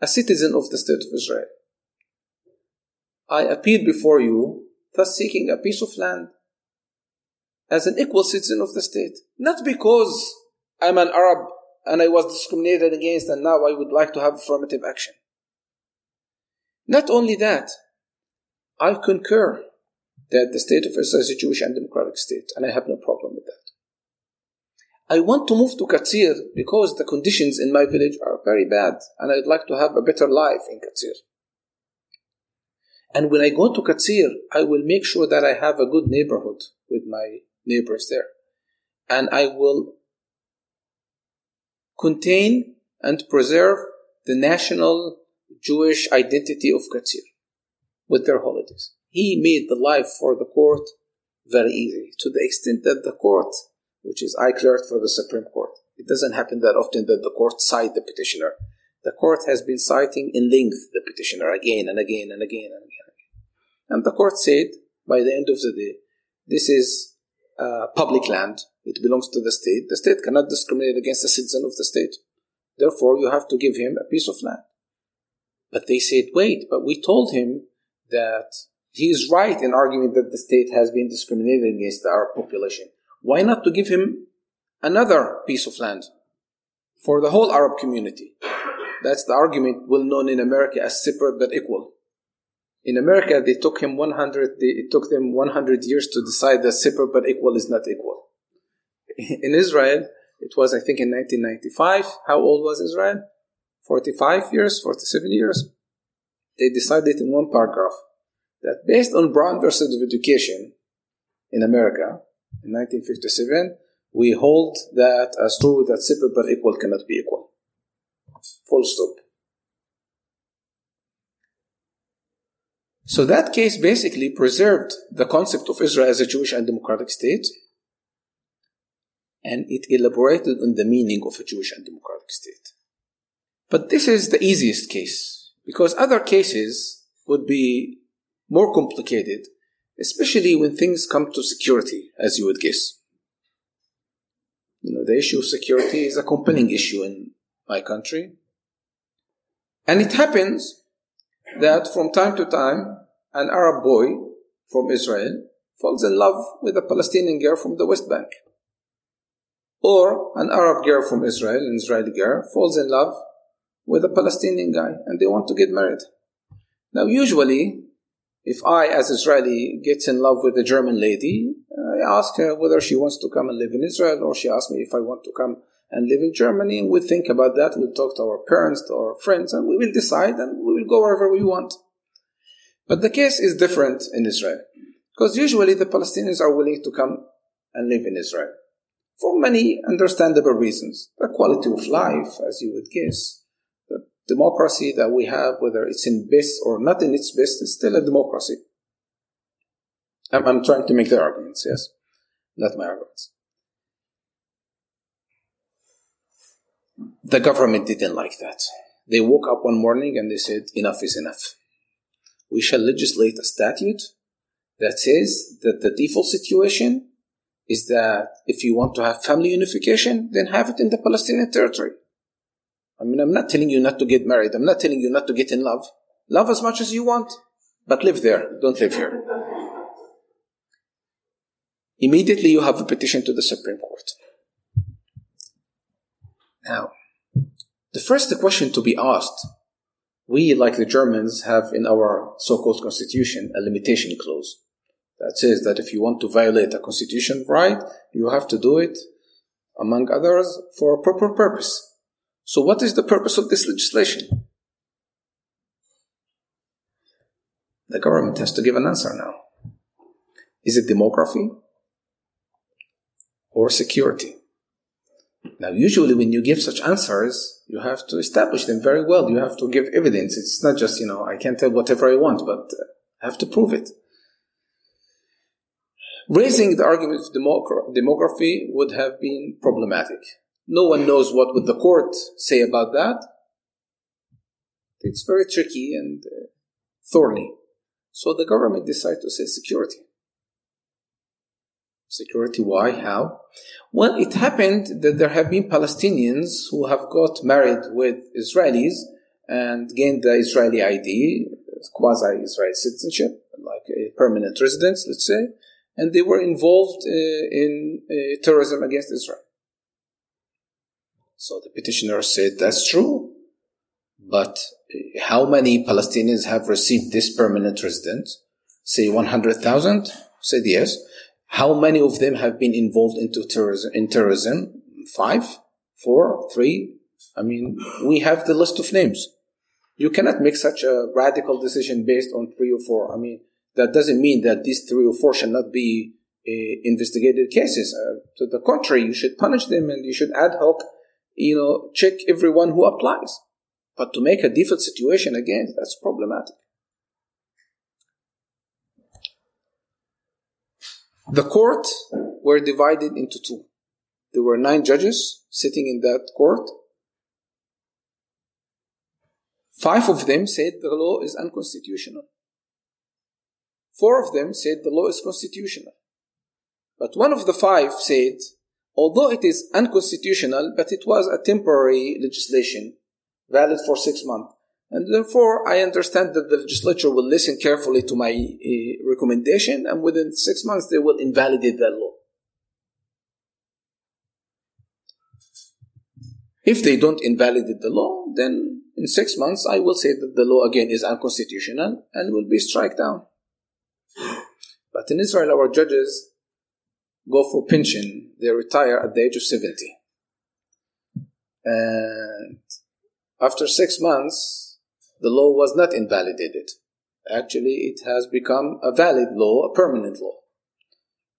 a citizen of the state of Israel. I appeal before you, thus seeking a piece of land as an equal citizen of the state. Not because I'm an Arab and I was discriminated against and now I would like to have affirmative action. Not only that, I concur that the state of Israel is a Jewish and democratic state, and I have no problem with that. I want to move to Katsir because the conditions in my village are very bad, and I'd like to have a better life in Katsir. And when I go to Katsir, I will make sure that I have a good neighborhood with my neighbors there. And I will contain and preserve the national Jewish identity of Katsir with their holidays. He made the life for the court very easy to the extent that the court, which is I clerked for the Supreme Court, it doesn't happen that often that the court cite the petitioner. The court has been citing in length the petitioner again and again and again and again. And the court said, by the end of the day, this is uh, public land. It belongs to the state. The state cannot discriminate against a citizen of the state. Therefore, you have to give him a piece of land. But they said, wait, but we told him that he is right in arguing that the state has been discriminating against our population. Why not to give him another piece of land for the whole Arab community? That's the argument well known in America as separate but equal. In America, they took him 100, they, it took them 100 years to decide that separate but equal is not equal. In Israel, it was, I think, in 1995. How old was Israel? 45 years, 47 years. They decided in one paragraph that based on Brown versus Education in America in 1957, we hold that as true that separate but equal cannot be equal. Full stop. So that case basically preserved the concept of Israel as a Jewish and democratic state, and it elaborated on the meaning of a Jewish and democratic state. But this is the easiest case, because other cases would be more complicated, especially when things come to security, as you would guess. You know, the issue of security is a compelling issue in my country. And it happens that from time to time, an Arab boy from Israel falls in love with a Palestinian girl from the West Bank. Or an Arab girl from Israel, an Israeli girl, falls in love with a Palestinian guy and they want to get married. Now, usually, if I, as Israeli, gets in love with a German lady, I ask her whether she wants to come and live in Israel, or she asks me if I want to come and live in Germany, and we'll think about that. We'll talk to our parents, to our friends, and we will decide, and we will go wherever we want. But the case is different in Israel, because usually the Palestinians are willing to come and live in Israel for many understandable reasons. The quality of life, as you would guess, democracy that we have, whether it's in best or not in its best, is still a democracy. I'm, I'm trying to make the arguments, yes, not my arguments. The government didn't like that. They woke up one morning and they said, enough is enough. We shall legislate a statute that says that the default situation is that if you want to have family unification, then have it in the Palestinian territory. I mean, I'm not telling you not to get married. I'm not telling you not to get in love. Love as much as you want, but live there. Don't live here. Immediately you have a petition to the Supreme Court. Now, the first question to be asked, we, like the Germans, have in our so-called constitution a limitation clause that says that if you want to violate a constitution right, you have to do it, among others, for a proper purpose. So what is the purpose of this legislation? The government has to give an answer now. Is it demography or security? Now, usually when you give such answers, you have to establish them very well. You have to give evidence. It's not just, you know, I can tell whatever I want, but uh, I have to prove it. Raising the argument of demography would have been problematic. No one knows what would the court say about that. It's very tricky and uh, thorny. So the government decided to say security. Security, why? How? Well, it happened that there have been Palestinians who have got married with Israelis and gained the Israeli ID, quasi Israeli citizenship, like a permanent residence, let's say, and they were involved uh, in uh, terrorism against Israel. So the petitioner said, That's true. But how many Palestinians have received this permanent residence? Say 100,000? Said yes. How many of them have been involved into terrorism, in terrorism? Five? Four? Three? I mean, we have the list of names. You cannot make such a radical decision based on three or four. I mean, that doesn't mean that these three or four shall not be uh, investigated cases. Uh, to the contrary, you should punish them and you should ad hoc, you know, check everyone who applies. But to make a default situation again, that's problematic. The court were divided into two. There were nine judges sitting in that court. Five of them said the law is unconstitutional. Four of them said the law is constitutional. But one of the five said, although it is unconstitutional, but it was a temporary legislation, valid for six months. And therefore, I understand that the legislature will listen carefully to my uh, recommendation, and within six months, they will invalidate that law. If they don't invalidate the law, then in six months, I will say that the law again is unconstitutional and will be struck down. But in Israel, our judges go for pension. They retire at the age of 70. And after six months, the law was not invalidated. Actually, it has become a valid law, a permanent law.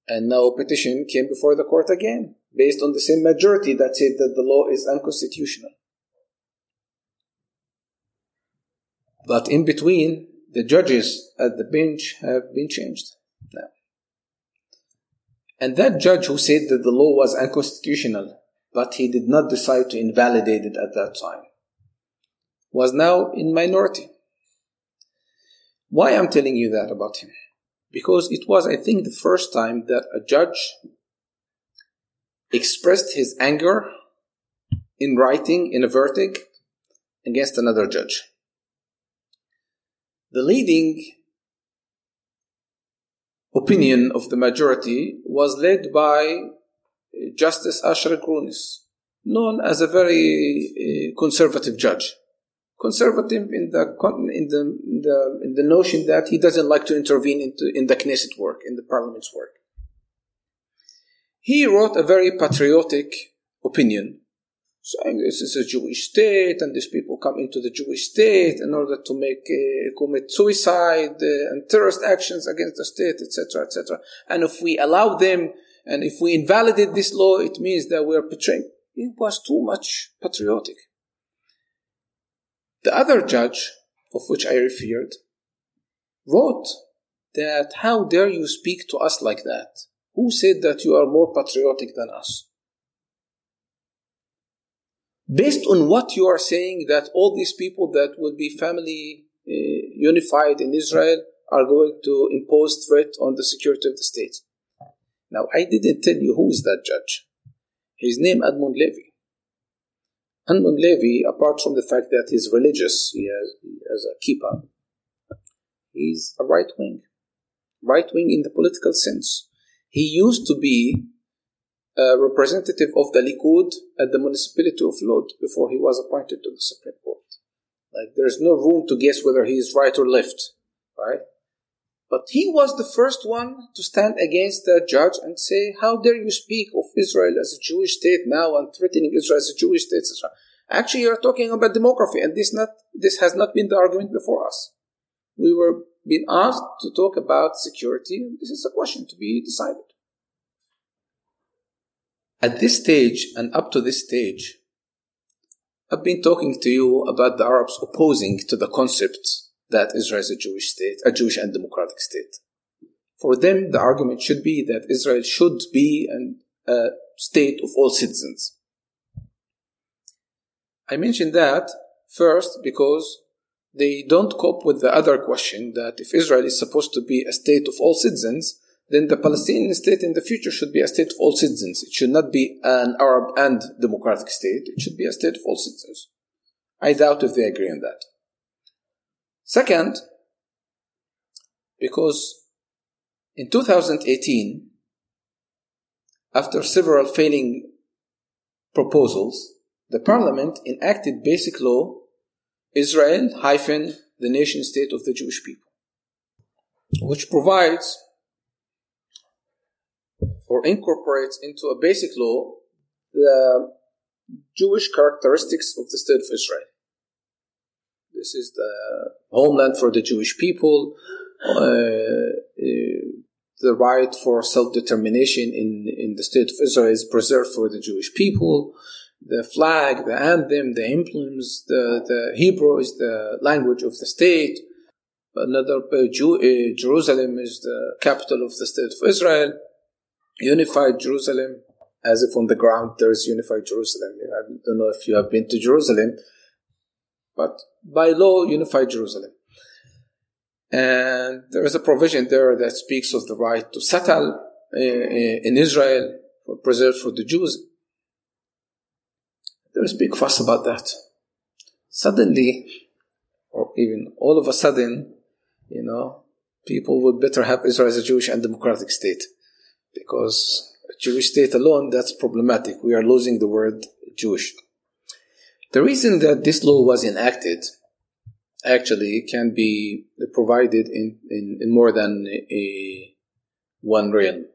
And now a petition came before the court again, based on the same majority that said that the law is unconstitutional. But in between, the judges at the bench have been changed. And that judge who said that the law was unconstitutional, but he did not decide to invalidate it at that time, was now in minority. Why I'm telling you that about him? Because it was, I think, the first time that a judge expressed his anger in writing in a verdict against another judge. The leading opinion of the majority was led by Justice Asher Grunis, known as a very uh, conservative judge. Conservative in the, in the in the in the notion that he doesn't like to intervene into in the Knesset work, in the Parliament's work. He wrote a very patriotic opinion saying this is a Jewish state and these people come into the Jewish state in order to make uh, commit suicide uh, and terrorist actions against the state, etc., etc. And if we allow them and if we invalidate this law, it means that we are betraying. It was too much patriotic. The other judge, of which I referred, wrote that how dare you speak to us like that? Who said that you are more patriotic than us? Based on what you are saying that all these people that will be family uh, unified in Israel are going to impose threat on the security of the state. Now, I didn't tell you who is that judge. His name Edmund Levy. Edmund Levy, apart from the fact that he's religious, he has, he has a kippah, he's a right wing. Right wing in the political sense. He used to be a representative of the Likud at the municipality of Lod before he was appointed to the Supreme Court. Like there's no room to guess whether he is right or left, right? But he was the first one to stand against the judge and say, "How dare you speak of Israel as a Jewish state now and threatening Israel as a Jewish state?" Etc. Actually, you're talking about demography, and this not this has not been the argument before us. We were being asked to talk about security, this is a question to be decided. At this stage and up to this stage, I've been talking to you about the Arabs opposing to the concept that Israel is a Jewish state, a Jewish and democratic state. For them, the argument should be that Israel should be an, a state of all citizens. I mention that first because they don't cope with the other question that if Israel is supposed to be a state of all citizens, then the Palestinian state in the future should be a state of all citizens. It should not be an Arab and democratic state. It should be a state of all citizens. I doubt if they agree on that. Second, because in 2018, after several failing proposals, the parliament enacted basic law Israel hyphen the nation state of the Jewish people, which provides or incorporates into a basic law the Jewish characteristics of the state of Israel. This is the homeland for the Jewish people, uh, uh, the right for self determination in, in the state of Israel is preserved for the Jewish people. The flag, the anthem, the emblems, the, the Hebrew is the language of the state. Another uh, Jew, uh, Jerusalem is the capital of the state of Israel. Unified Jerusalem, as if on the ground there is unified Jerusalem. I don't know if you have been to Jerusalem, but by law, unified Jerusalem. And there is a provision there that speaks of the right to settle uh, uh, in Israel, preserved for the Jews. There is big fuss about that. Suddenly, or even all of a sudden, you know, people would better have Israel as a Jewish and democratic state. Because Jewish state alone, that's problematic. We are losing the word Jewish. The reason that this law was enacted actually can be provided in, in, in more than a, one realm.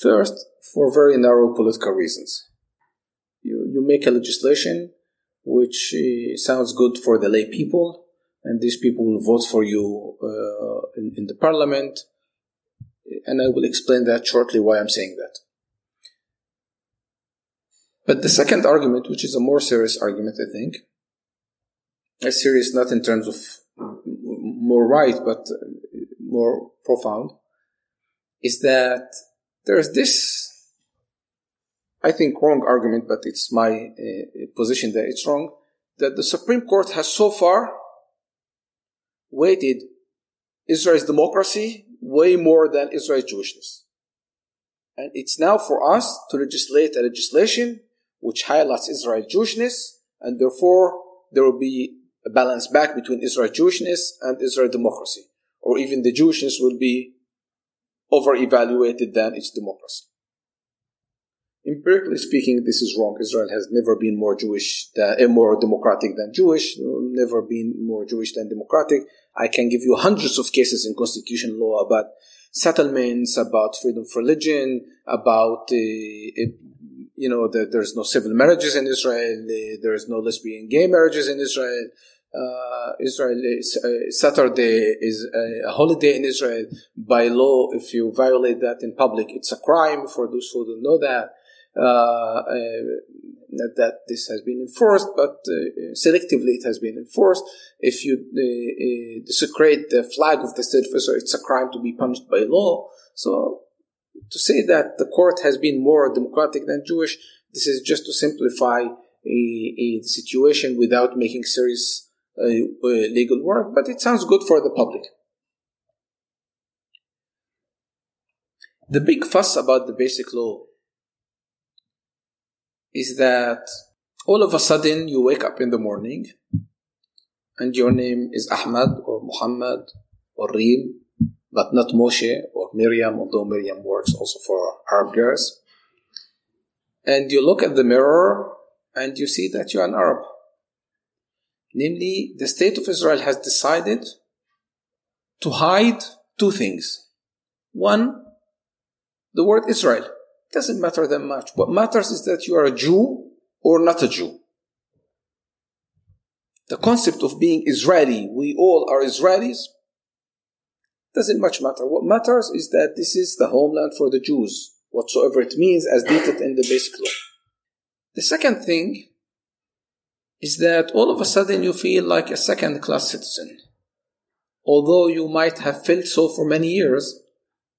First, for very narrow political reasons. You, you make a legislation which uh, sounds good for the lay people, and these people will vote for you uh, in, in the parliament, and I will explain that shortly why I'm saying that. But the second argument, which is a more serious argument, I think, as serious not in terms of more right, but more profound, is that there's this, I think, wrong argument, but it's my uh, position that it's wrong, that the Supreme Court has so far weighted Israel's democracy way more than Israel's Jewishness. And it's now for us to legislate a legislation which highlights Israel's Jewishness, and therefore there will be a balance back between Israel Jewishness and Israel democracy, or even the Jewishness will be over evaluated than its democracy. Empirically speaking, this is wrong. Israel has never been more Jewish, than, uh, more democratic than Jewish, never been more Jewish than democratic. I can give you hundreds of cases in constitutional law about settlements, about freedom of religion, about uh, you know, the, there's no civil marriages in Israel, there's no lesbian gay marriages in Israel. Uh, Israel is, uh, Saturday is a holiday in Israel. By law, if you violate that in public, it's a crime. For those who don't know that, uh, that, that this has been enforced, but uh, selectively it has been enforced. If you uh, desecrate the flag of the state of Israel, it's a crime to be punished by law. So to say that the court has been more democratic than Jewish, this is just to simplify a situation without making serious uh, uh, legal work, but it sounds good for the public. The big fuss about the basic law is that all of a sudden you wake up in the morning and your name is Ahmad or Muhammad or Reem but not Moshe or Miriam, although Miriam works also for Arab girls. And you look at the mirror and you see that you're an Arab. Namely, the state of Israel has decided to hide two things. One, the word Israel. Doesn't matter that much. What matters is that you are a Jew or not a Jew. The concept of being Israeli, we all are Israelis, doesn't much matter. What matters is that this is the homeland for the Jews, whatsoever it means as detailed in the basic law. The second thing is that all of a sudden you feel like a second class citizen. Although you might have felt so for many years,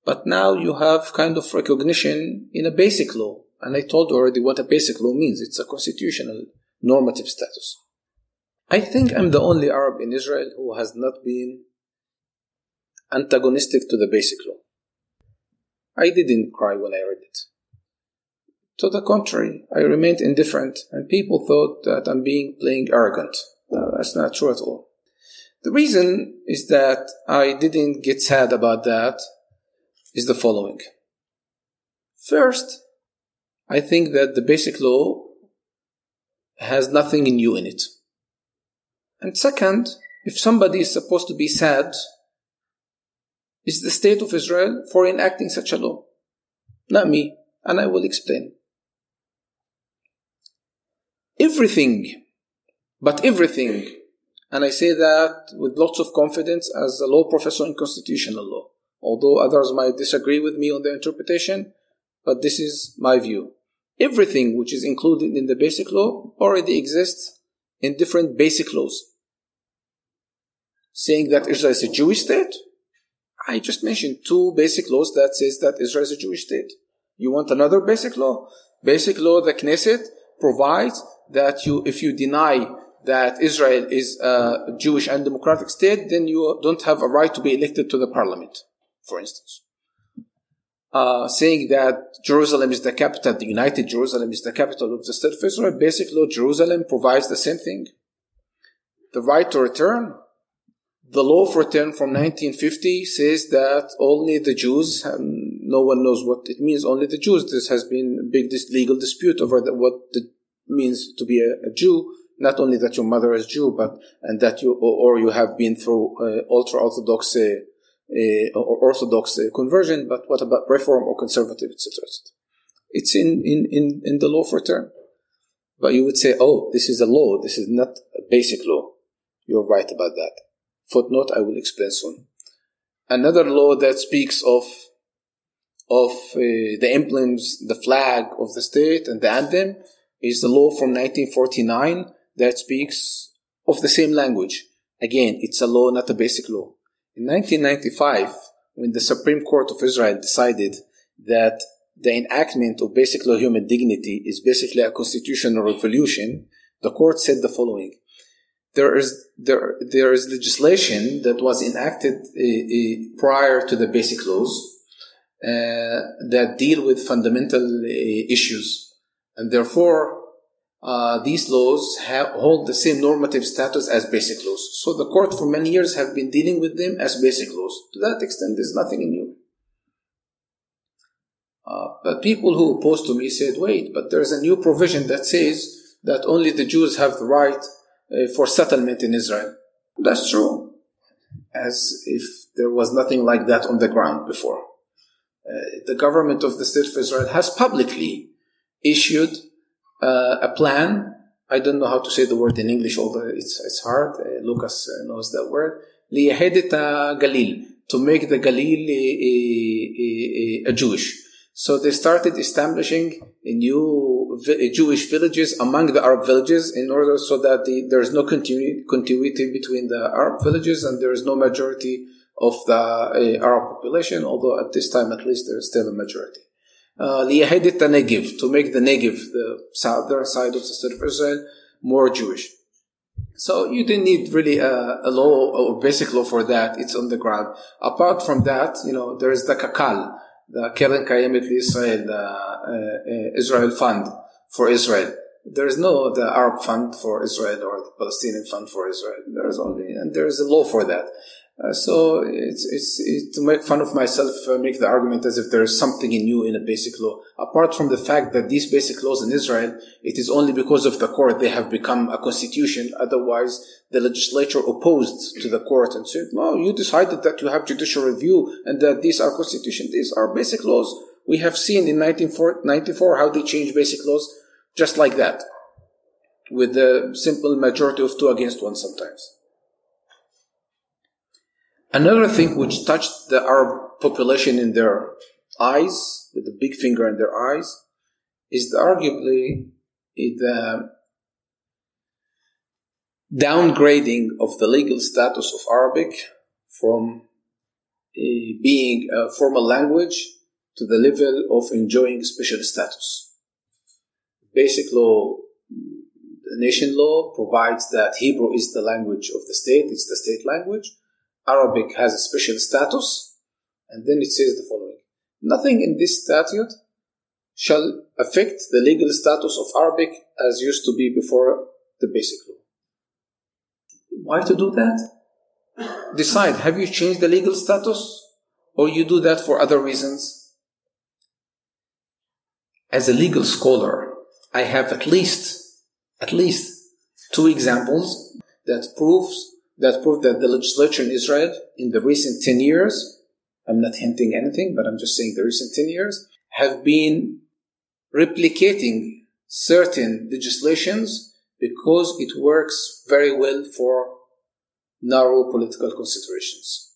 but now you have kind of recognition in a basic law. And I told already what a basic law means. It's a constitutional normative status. I think I'm the only Arab in Israel who has not been antagonistic to the basic law. I didn't cry when I read it. To the contrary, I remained indifferent, and people thought that I'm being playing arrogant. No, that's not true at all. The reason is that I didn't get sad about that is the following. First, I think that the basic law has nothing new in it. And second, if somebody is supposed to be sad, is the state of Israel for enacting such a law? Not me, and I will explain. Everything, but everything, and I say that with lots of confidence as a law professor in constitutional law, although others might disagree with me on the interpretation, but this is my view. Everything which is included in the basic law already exists in different basic laws. Saying that Israel is a Jewish state, I just mentioned two basic laws that says that Israel is a Jewish state. You want another basic law? Basic law, the Knesset provides that you, if you deny that Israel is a Jewish and democratic state, then you don't have a right to be elected to the parliament, for instance. Uh, saying that Jerusalem is the capital, the United Jerusalem is the capital of the state of Israel, basic law Jerusalem provides the same thing. The right to return, the law of return from 1950 says that only the Jews, no one knows what it means, only the Jews. This has been a big legal dispute over the, what it means to be a, a, Jew. Not only that your mother is Jew, but and that you or, or you have been through uh, ultra orthodox uh, uh, or orthodox uh, conversion, but what about reform or conservative, etc. It's in, in, in, in the law of return. But you would say, oh, this is a law, this is not a basic law. You're right about that. Footnote, I will explain soon. Another law that speaks of of uh, the emblems, the flag of the state and the anthem is the law from 1949 that speaks of the same language. Again, it's a law, not a basic law. In 1995, when the Supreme Court of Israel decided that the enactment of basic law human dignity is basically a constitutional revolution, the court said the following. There is there there is legislation that was enacted uh, prior to the basic laws uh, that deal with fundamental uh, issues, and therefore uh, these laws have, hold the same normative status as basic laws. So the court for many years have been dealing with them as basic laws. To that extent, there's nothing new. Uh, but people who opposed to me said, wait, but there's a new provision that says that only the Jews have the right uh, for settlement in Israel. That's true. As if there was nothing like that on the ground before. Uh, the government of the state of Israel has publicly issued uh, a plan. I don't know how to say the word in English, although it's, it's hard. Uh, Lucas uh, knows that word. ليهدت Galil, to make the Galil a, a, a Jewish. So they started establishing new Jewish villages among the Arab villages in order so that the, there is no continu- continuity between the Arab villages and there is no majority of the uh, Arab population, although at this time at least there is still a majority. Uh, ليهدت the Negev, to make the Negev, the southern side of the state of Israel, more Jewish. So you didn't need really a, a, law or basic law for that. It's on the ground. Apart from that, you know, there is the Kakal, the Keren Kayemet Israel, the uh, uh, Israel Fund for Israel. There is no the Arab Fund for Israel or the Palestinian Fund for Israel. There is only, and there is a law for that. Uh, so it's, it's, it's, to make fun of myself, uh, make the argument as if there is something new in a basic law. Apart from the fact that these basic laws in Israel, it is only because of the court they have become a constitution. Otherwise, the legislature opposed to the court and said, "No, you decided that you have judicial review and that these are constitution. These are basic laws." We have seen in 1994 how they changed basic laws just like that, with the simple majority of two against one sometimes. Another thing which touched the Arab population in their eyes, with the big finger in their eyes, is arguably the downgrading of the legal status of Arabic from being a formal language to the level of enjoying special status. Basic law, the nation law provides that Hebrew is the language of the state, it's the state language, Arabic has a special status, and then it says the following Nothing in this statute shall affect the legal status of Arabic as used to be before the basic law. Why to do that? Decide, have you changed the legal status or you do that for other reasons? As a legal scholar, I have at least, at least two examples that proves that prove that the legislature in Israel in the recent 10 years, I'm not hinting anything, but I'm just saying the recent 10 years, have been replicating certain legislations because it works very well for narrow political considerations.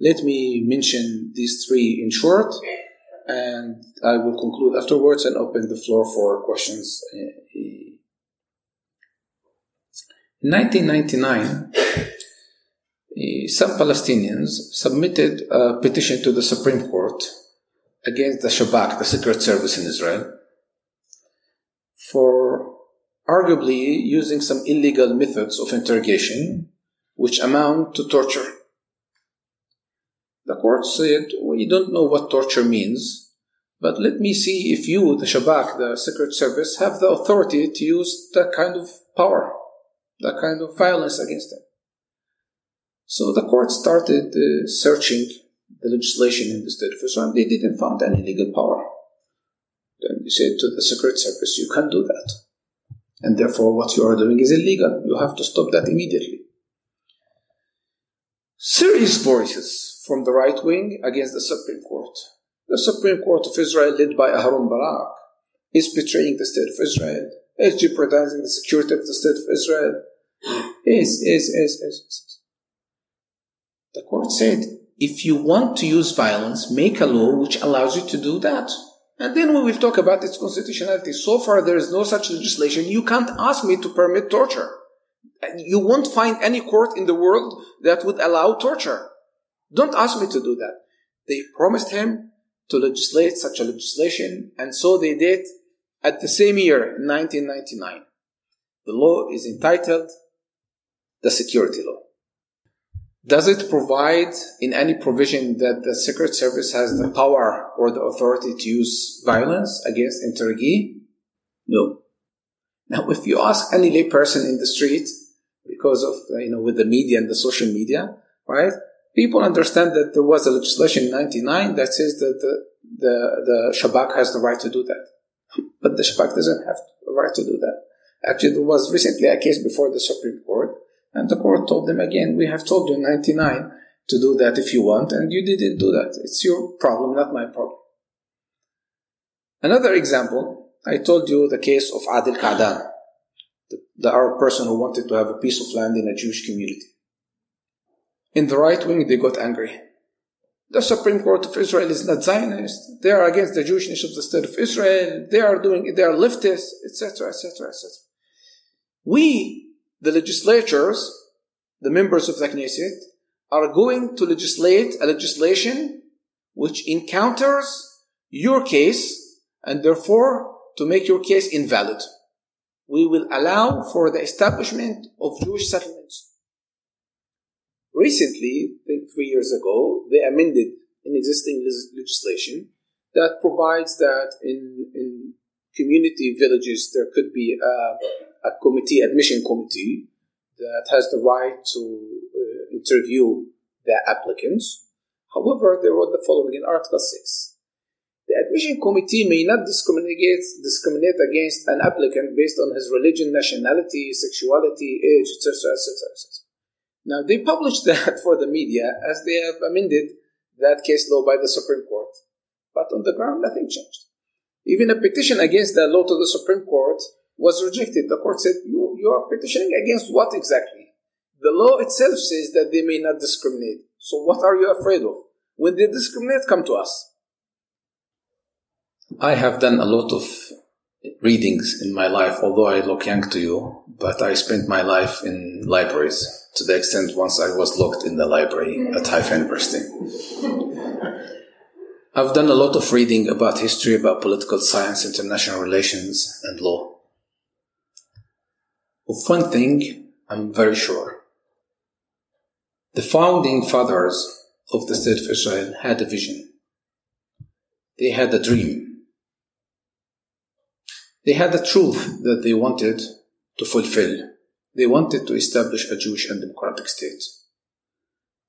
Let me mention these three in short, and I will conclude afterwards and open the floor for questions. Uh, In 1999, eh, some Palestinians submitted a petition to the Supreme Court against the Shabak, the secret service in Israel, for arguably using some illegal methods of interrogation which amount to torture. The court said, We don't know what torture means, but let me see if you, the Shabak, the Secret Service, have the authority to use that kind of power, that kind of violence against them. So the court started uh, searching the legislation in the state of Israel, they didn't find any legal power. Then they said to the Secret Service, You can't do that. And therefore, what you are doing is illegal. You have to stop that immediately serious voices from the right wing against the Supreme Court. The Supreme Court of Israel, led by Aharon Barak, is betraying the state of Israel, is jeopardizing the security of the state of Israel. Is, is, is, is, is. The court said, if you want to use violence, make a law which allows you to do that. And then we will talk about its constitutionality. So far, there is no such legislation. You can't ask me to permit torture. You won't find any court in the world that would allow torture. Don't ask me to do that. They promised him to legislate such a legislation, and so they did at the same year, 1999. The law is entitled the Security Law. Does it provide in any provision that the Secret Service has the power or the authority to use violence against interrogee? No. Now, if you ask any layperson in the street, because of, you know, with the media and the social media, right? People understand that there was a legislation in 99 that says that the, the, the Shabak has the right to do that. But the Shabak doesn't have the right to do that. Actually, there was recently a case before the Supreme Court, and the court told them again, we have told you in 99 to do that if you want, and you didn't do that. It's your problem, not my problem. Another example, I told you the case of Adil Qa'dan the, the Arab person who wanted to have a piece of land in a Jewish community. In the right wing, they got angry. The Supreme Court of Israel is not Zionist. They are against the Jewishness of the state of Israel. They are doing, they are leftists, etc., etc., etc. We, the legislatures, the members of the Knesset, are going to legislate a legislation which encounters your case and therefore to make your case invalid we will allow for the establishment of Jewish settlements. Recently, I think three years ago, they amended an existing legislation that provides that in, in community villages there could be a, a committee, admission committee, that has the right to uh, interview the applicants. However, they wrote the following in Article 6 the admission committee may not discriminate, discriminate against an applicant based on his religion, nationality, sexuality, age, etc., etc., etc. Now, they published that for the media as they have amended that case law by the Supreme Court. But on the ground, nothing changed. Even a petition against that law to the Supreme Court was rejected. The court said, you, you are petitioning against what exactly? The law itself says that they may not discriminate. So what are you afraid of? When they discriminate, come to us. I have done a lot of readings in my life, although I look young to you, but I spent my life in libraries to the extent once I was locked in the library at Haifa University. I've done a lot of reading about history, about political science, international relations, and law. Of one thing, I'm very sure. The founding fathers of the state of Israel had a vision they had a dream. They had a truth that they wanted to fulfill. They wanted to establish a Jewish and democratic state.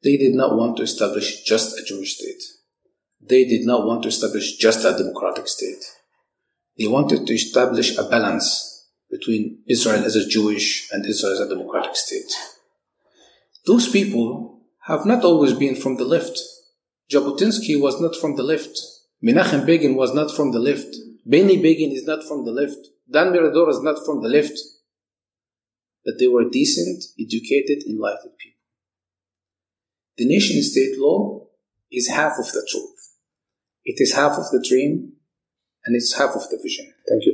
They did not want to establish just a Jewish state. They did not want to establish just a democratic state. They wanted to establish a balance between Israel as a Jewish and Israel as a democratic state. Those people have not always been from the left. Jabotinsky was not from the left. Menachem Begin was not from the left. Benny Begin is not from the left. Dan Meridor is not from the left. But they were decent, educated, enlightened people. The nation state law is half of the truth. It is half of the dream and it's half of the vision. Thank you.